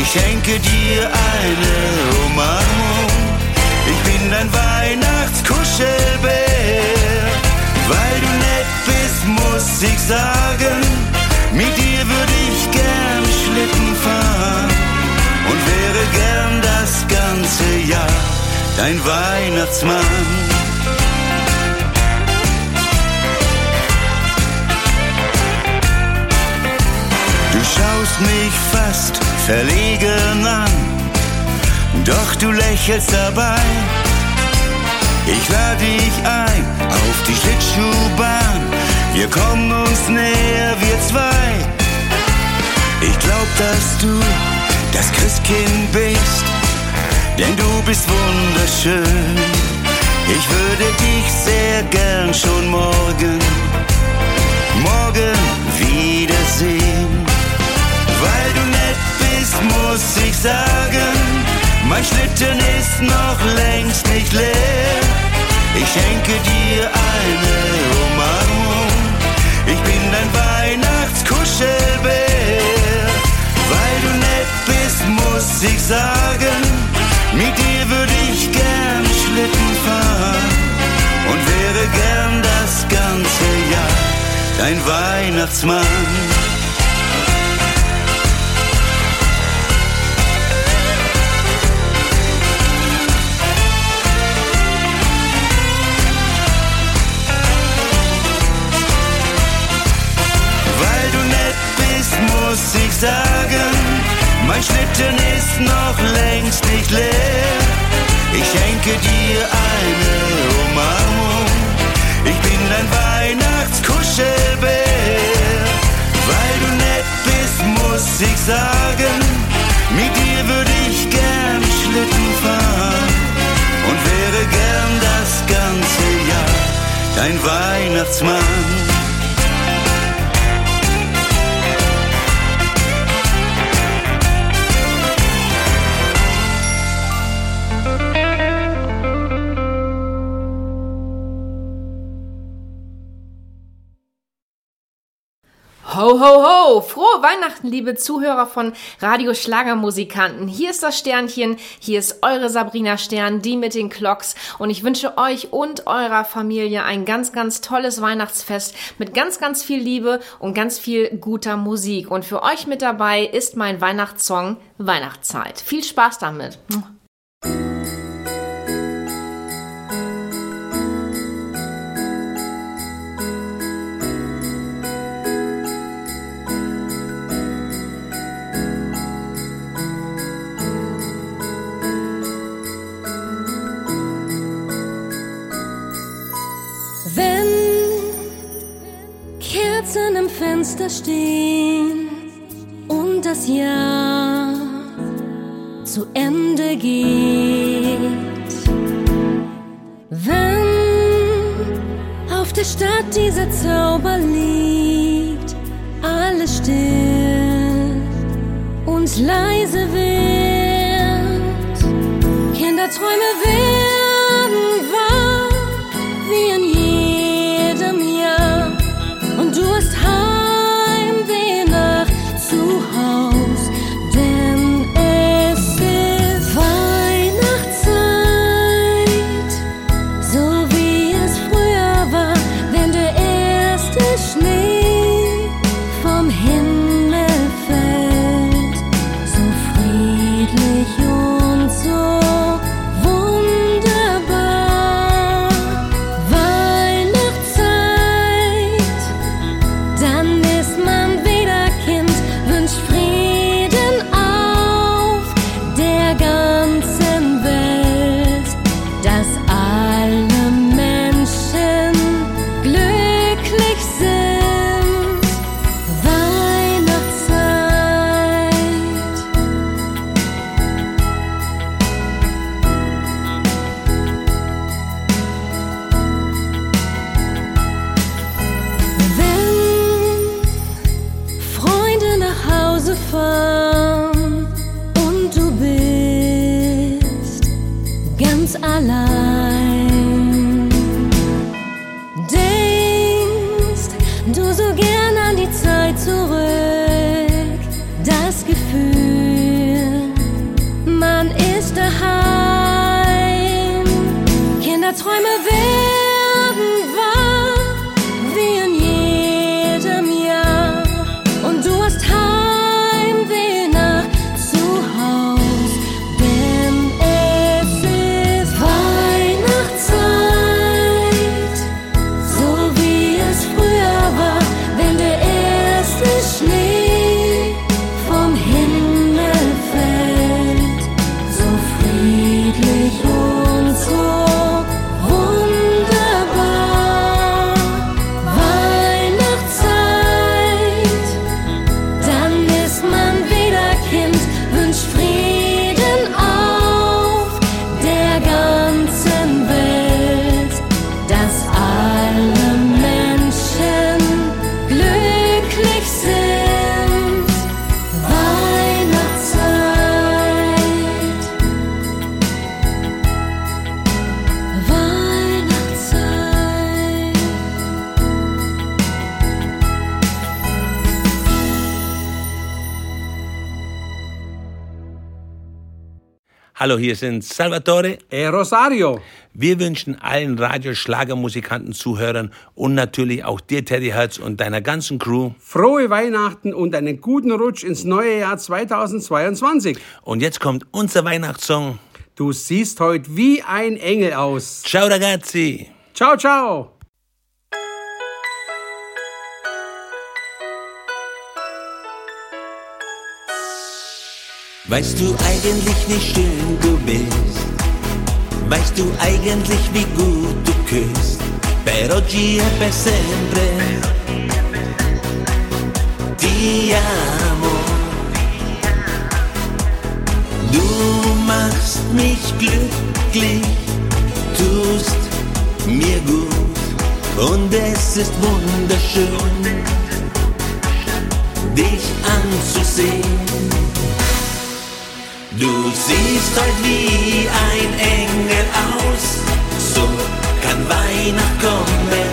Ich schenke dir eine Umarmung, ich bin dein Weihnachtskuschelbär. Weil du nett bist, muss ich sagen, mit dir würde ich gern Schlitten fahren und wäre gern das ganze Jahr dein Weihnachtsmann. Du schaust mich fast verlegen an, doch du lächelst dabei. Ich lade dich ein auf die Schlittschuhbahn, wir kommen uns näher, wir zwei. Ich glaub, dass du das Christkind bist, denn du bist wunderschön. Ich würde dich sehr gern schon morgen, morgen wiedersehen. Mein Schlitten ist noch längst nicht leer. Ich schenke dir eine Umarmung, ich bin dein Weihnachtskuschelbär. Weil du nett bist, muss ich sagen, mit dir würde ich gern Schlitten fahren und wäre gern das ganze Jahr dein Weihnachtsmann. Muss ich sagen, mein Schlitten ist noch längst nicht leer. Ich schenke dir eine Umarmung, ich bin dein Weihnachtskuschelbär. Weil du nett bist, muss ich sagen, mit dir würde ich gern Schlitten fahren und wäre gern das ganze Jahr dein Weihnachtsmann. Ho! Frohe Weihnachten, liebe Zuhörer von Radio Schlagermusikanten. Hier ist das Sternchen, hier ist eure Sabrina Stern, die mit den Clocks. Und ich wünsche euch und eurer Familie ein ganz, ganz tolles Weihnachtsfest mit ganz, ganz viel Liebe und ganz viel guter Musik. Und für euch mit dabei ist mein Weihnachtssong Weihnachtszeit. Viel Spaß damit. Fenster stehen und das Jahr zu Ende geht. Wenn auf der Stadt dieser Zauber liegt, alles still und leise wird, Kinderträume werden Hallo, hier sind Salvatore e Rosario. Wir wünschen allen Radioschlagermusikanten, Zuhörern und natürlich auch dir, Teddy Hertz und deiner ganzen Crew. Frohe Weihnachten und einen guten Rutsch ins neue Jahr 2022. Und jetzt kommt unser Weihnachtssong. Du siehst heute wie ein Engel aus. Ciao ragazzi. Ciao, ciao. Weißt du eigentlich, wie schön du bist? Weißt du eigentlich, wie gut du küsst? Per oggi e per sempre ti amo. Du machst mich glücklich, tust mir gut und es ist wunderschön, dich anzusehen. Du siehst heute wie ein Engel aus, so kann Weihnacht kommen.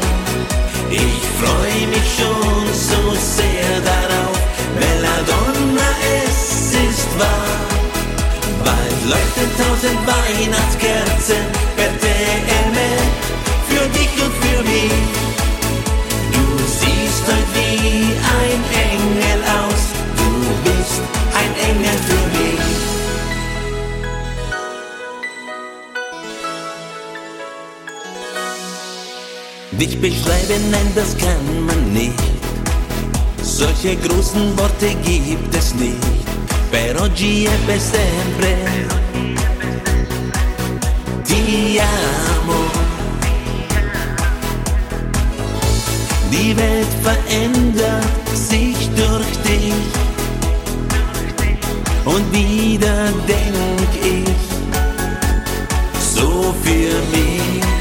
Ich freu mich schon so sehr darauf, Belladonna, es ist wahr. Bald leuchten tausend Weihnachtskerzen per TM für dich und für mich. Du siehst heute wie ein Engel aus, du bist ein Engel für mich. Dich beschreiben, nein, das kann man nicht. Solche großen Worte gibt es nicht. Per oggi e per sempre. Ti amo. Die Welt verändert sich durch dich. Und wieder denk ich so für mich.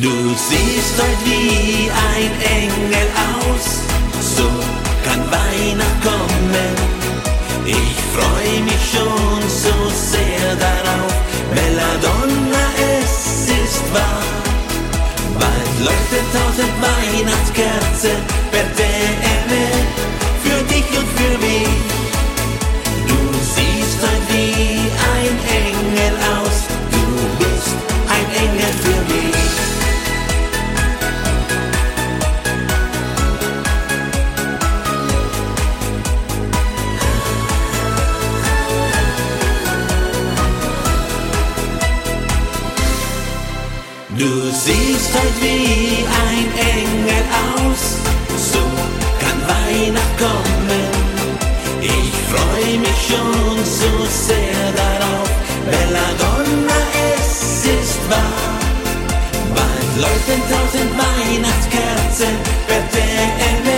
Du siehst heute wie ein Engel aus, so kann Weihnacht kommen. Ich freu mich schon so sehr darauf, Belladonna, es ist wahr. Bald leuchtet tausend Weihnachtskerzen per DM für dich und für mich. Du siehst heute wie ein Engel aus, du bist ein Engel für mich. Siehst heute wie ein Engel aus, so kann Weihnacht kommen. Ich freu mich schon so sehr darauf, Belladonna, es ist wahr. Bald leuchten tausend Weihnachtskerzen per DM für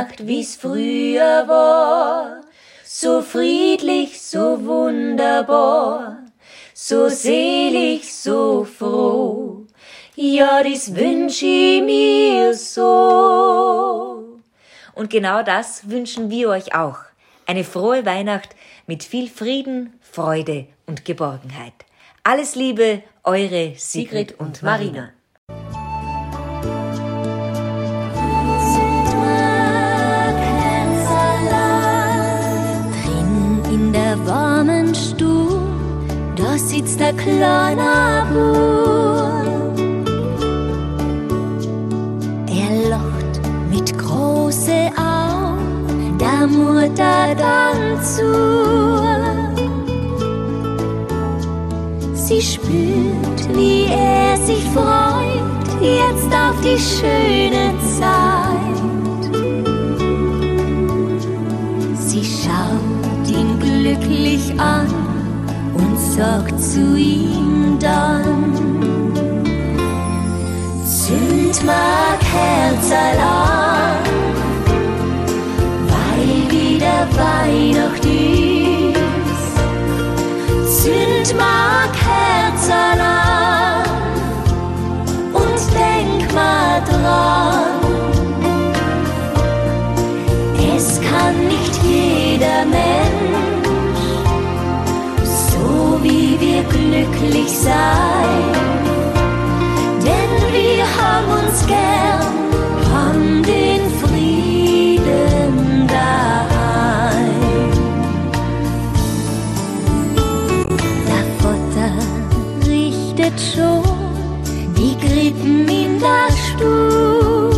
Weihnacht, wie's früher war, so friedlich, so wunderbar, so selig, so froh, ja, das wünsch ich mir so. Und genau das wünschen wir euch auch. Eine frohe Weihnacht mit viel Frieden, Freude und Geborgenheit. Alles Liebe, eure Sigrid und Marina. Drin Stuhl, da sitzt der kleine Bub. Er lacht mit große Augen, der Mutter dann zu. Sie spürt, wie er sich freut, jetzt auf die schöne Zeit. An und sagt zu ihm dann, Zünd mag Herzal an, weil wieder Weihnacht ist. Zünd mag Herzal an und denk mal dran. Es kann nicht jeder Mensch glücklich sein, denn wir haben uns gern, haben den Frieden daheim. Der Vater richtet schon die Krippen in der Stube.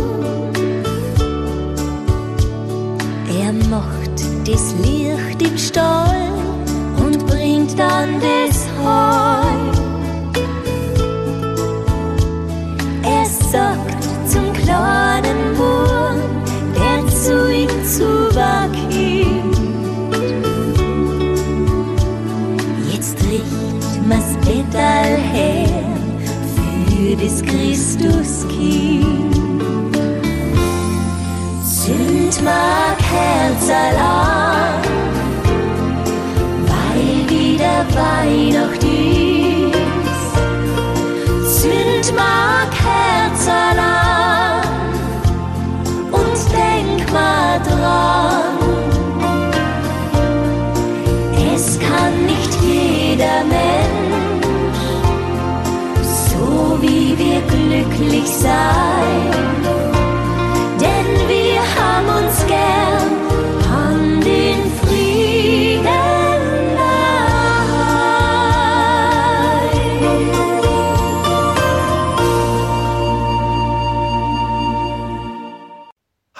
Er macht das Licht im Stall und bringt dann das Bettal her für das Christuskind. Zünd mag Herzal an, weil wieder Weihnacht ist. Zünd mag Herzal an glücklich sein.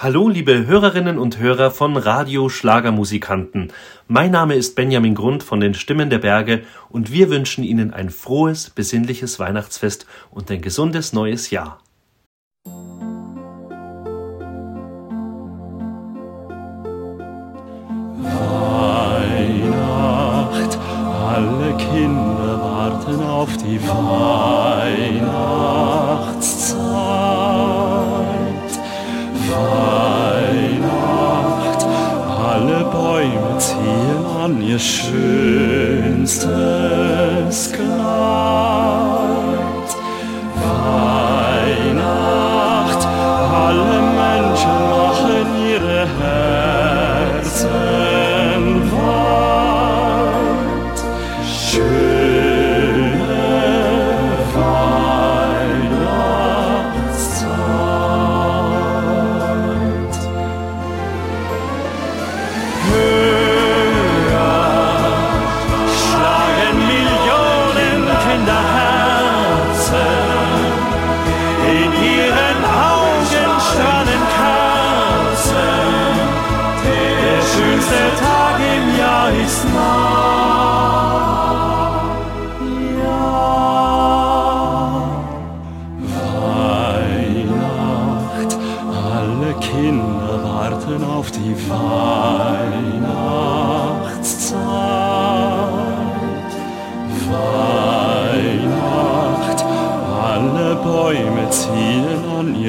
Hallo, liebe Hörerinnen und Hörer von Radio Schlagermusikanten. Mein Name ist Benjamin Grund von den Stimmen der Berge und wir wünschen Ihnen ein frohes, besinnliches Weihnachtsfest und ein gesundes neues Jahr. Weihnacht, alle Kinder warten auf die Weihnachtszeit. Ihr schönstes Kleid.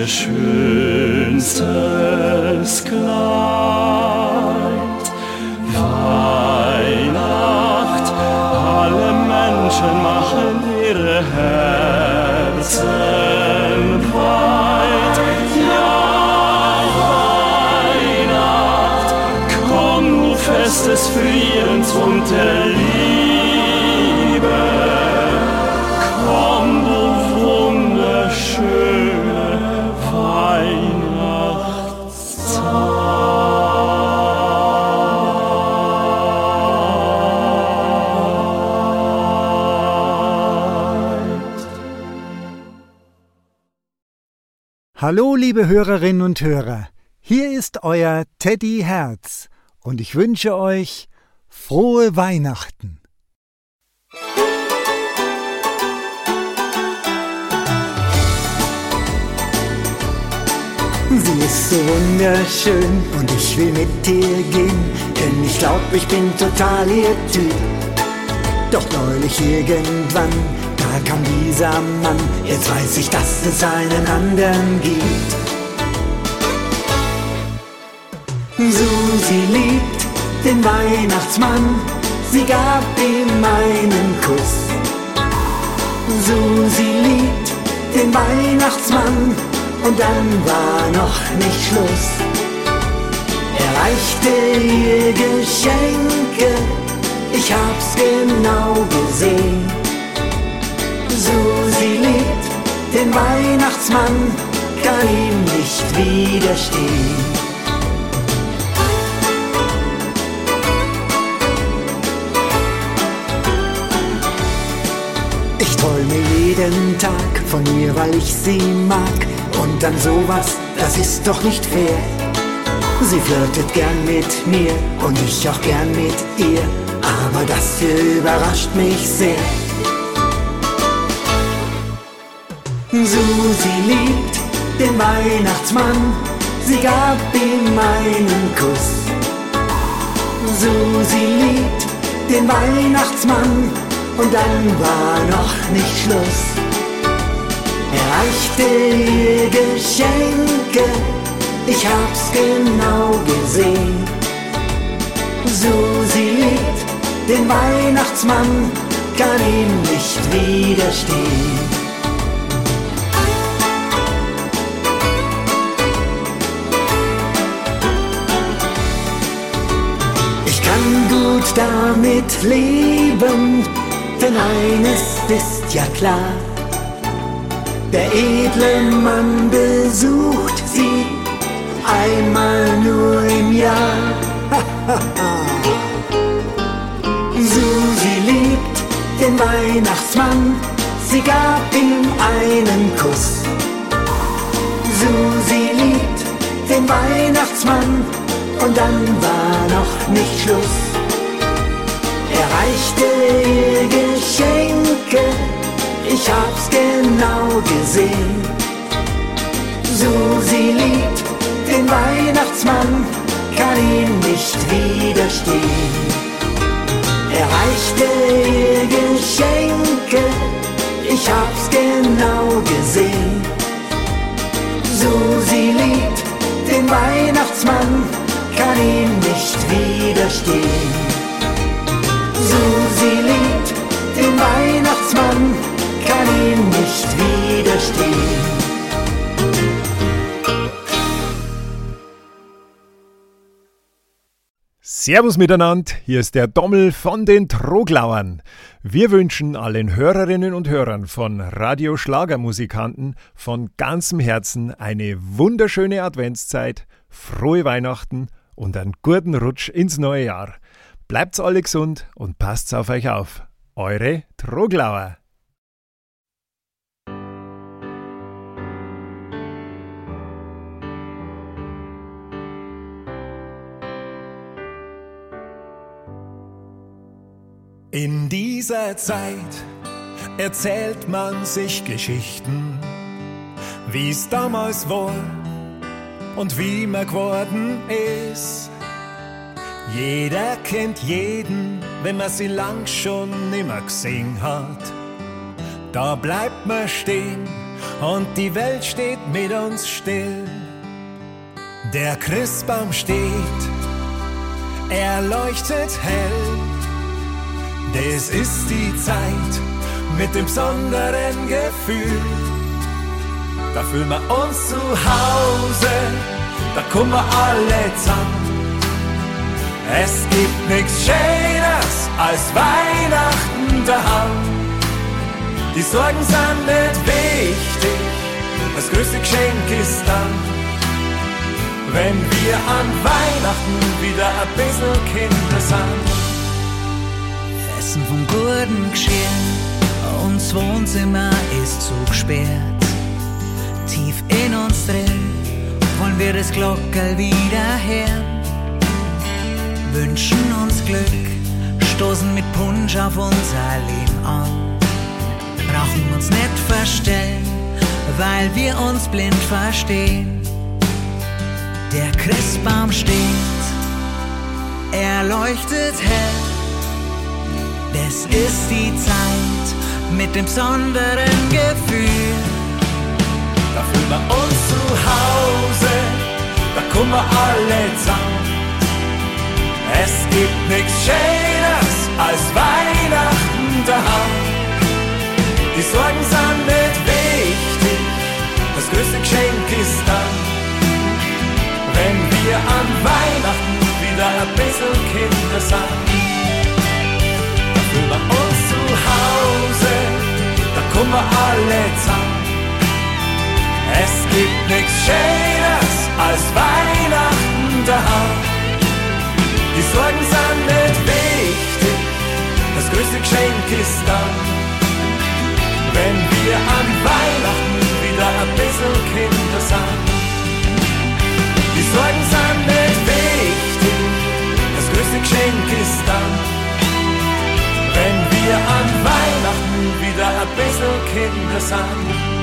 schönstes Kleid. Weihnacht, alle Menschen machen ihre Herzen weit. Ja, Weihnacht, komm, du festes Friedens und der Liebe. Hallo, liebe Hörerinnen und Hörer. Hier ist euer Teddy Herz und ich wünsche euch frohe Weihnachten. Sie ist so wunderschön und ich will mit ihr gehen, denn ich glaub, ich bin total ihr Typ. Doch neulich irgendwann, kam dieser Mann, jetzt weiß ich, dass es einen anderen gibt. Susi liebt den Weihnachtsmann, sie gab ihm einen Kuss. Susi liebt den Weihnachtsmann und dann war noch nicht Schluss. Er reichte ihr Geschenke, ich hab's genau gesehen. Susi liebt den Weihnachtsmann, kann ihm nicht widerstehen. Ich träume jeden Tag von ihr, weil ich sie mag. Und dann sowas, das ist doch nicht fair. Sie flirtet gern mit mir und ich auch gern mit ihr. Aber das überrascht mich sehr. Susi liebt den Weihnachtsmann, sie gab ihm einen Kuss. Susi liebt den Weihnachtsmann und dann war noch nicht Schluss. Er reichte ihr Geschenke, ich hab's genau gesehen. Susi liebt den Weihnachtsmann, kann ihm nicht widerstehen. Gut damit leben, denn eines ist ja klar. Der edle Mann besucht sie einmal nur im Jahr. [laughs] Susi liebt den Weihnachtsmann, sie gab ihm einen Kuss. Susi liebt den Weihnachtsmann und dann war noch nicht Schluss. Reichte ihr Geschenke, ich hab's genau gesehen. Susi liebt den Weihnachtsmann, kann ihm nicht widerstehen. Er reichte ihr Geschenke, ich hab's genau gesehen. Susi liebt den Weihnachtsmann, kann ihm nicht widerstehen. Susi liebt den Weihnachtsmann, kann ihm nicht widerstehen. Servus miteinander, hier ist der Dommel von den Troglauern. Wir wünschen allen Hörerinnen und Hörern von Radio Schlagermusikanten von ganzem Herzen eine wunderschöne Adventszeit, frohe Weihnachten und einen guten Rutsch ins neue Jahr. Bleibt's alle gesund und passt auf euch auf. Eure Troglauer. In dieser Zeit erzählt man sich Geschichten, wie es damals war und wie man geworden ist. Jeder kennt jeden, wenn man sie lang schon nimmer gesehen hat. Da bleibt man stehen und die Welt steht mit uns still. Der Christbaum steht, er leuchtet hell. Das ist die Zeit mit dem besonderen Gefühl. Da fühlen wir uns zu Hause, da kommen wir alle zusammen. Es gibt nichts Schönes als Weihnachten daheim. Die Sorgen sind nicht wichtig, das größte Geschenk ist dann, wenn wir an Weihnachten wieder ein bisschen Kinder sind. Essen vom guten Geschirr, uns Wohnzimmer ist zugesperrt. Tief in uns drin wollen wir das Glockel wieder hören. Wünschen uns Glück, stoßen mit Punsch auf unser Leben an brauchen uns nicht verstellen, weil wir uns blind verstehen. Der Christbaum steht, er leuchtet hell. Das ist die Zeit mit dem besonderen Gefühl. Da fühlen wir uns zu Hause, da kommen wir alle zusammen. Es gibt nichts Schönes als Weihnachten daheim. Die Sorgen sind nicht wichtig, das größte Geschenk ist dann, wenn wir an Weihnachten wieder ein bisschen Kinder sind. Da uns zu Hause, da kommen wir alle zusammen. Es gibt nichts Schönes als Weihnachten daheim. Die Sorgen sind nicht wichtig, das größte Geschenk ist dann, wenn wir an Weihnachten wieder ein bisschen Kinder sind. Die Sorgen sind nicht wichtig, das größte Geschenk ist dann, wenn wir an Weihnachten wieder ein bisschen Kinder sind.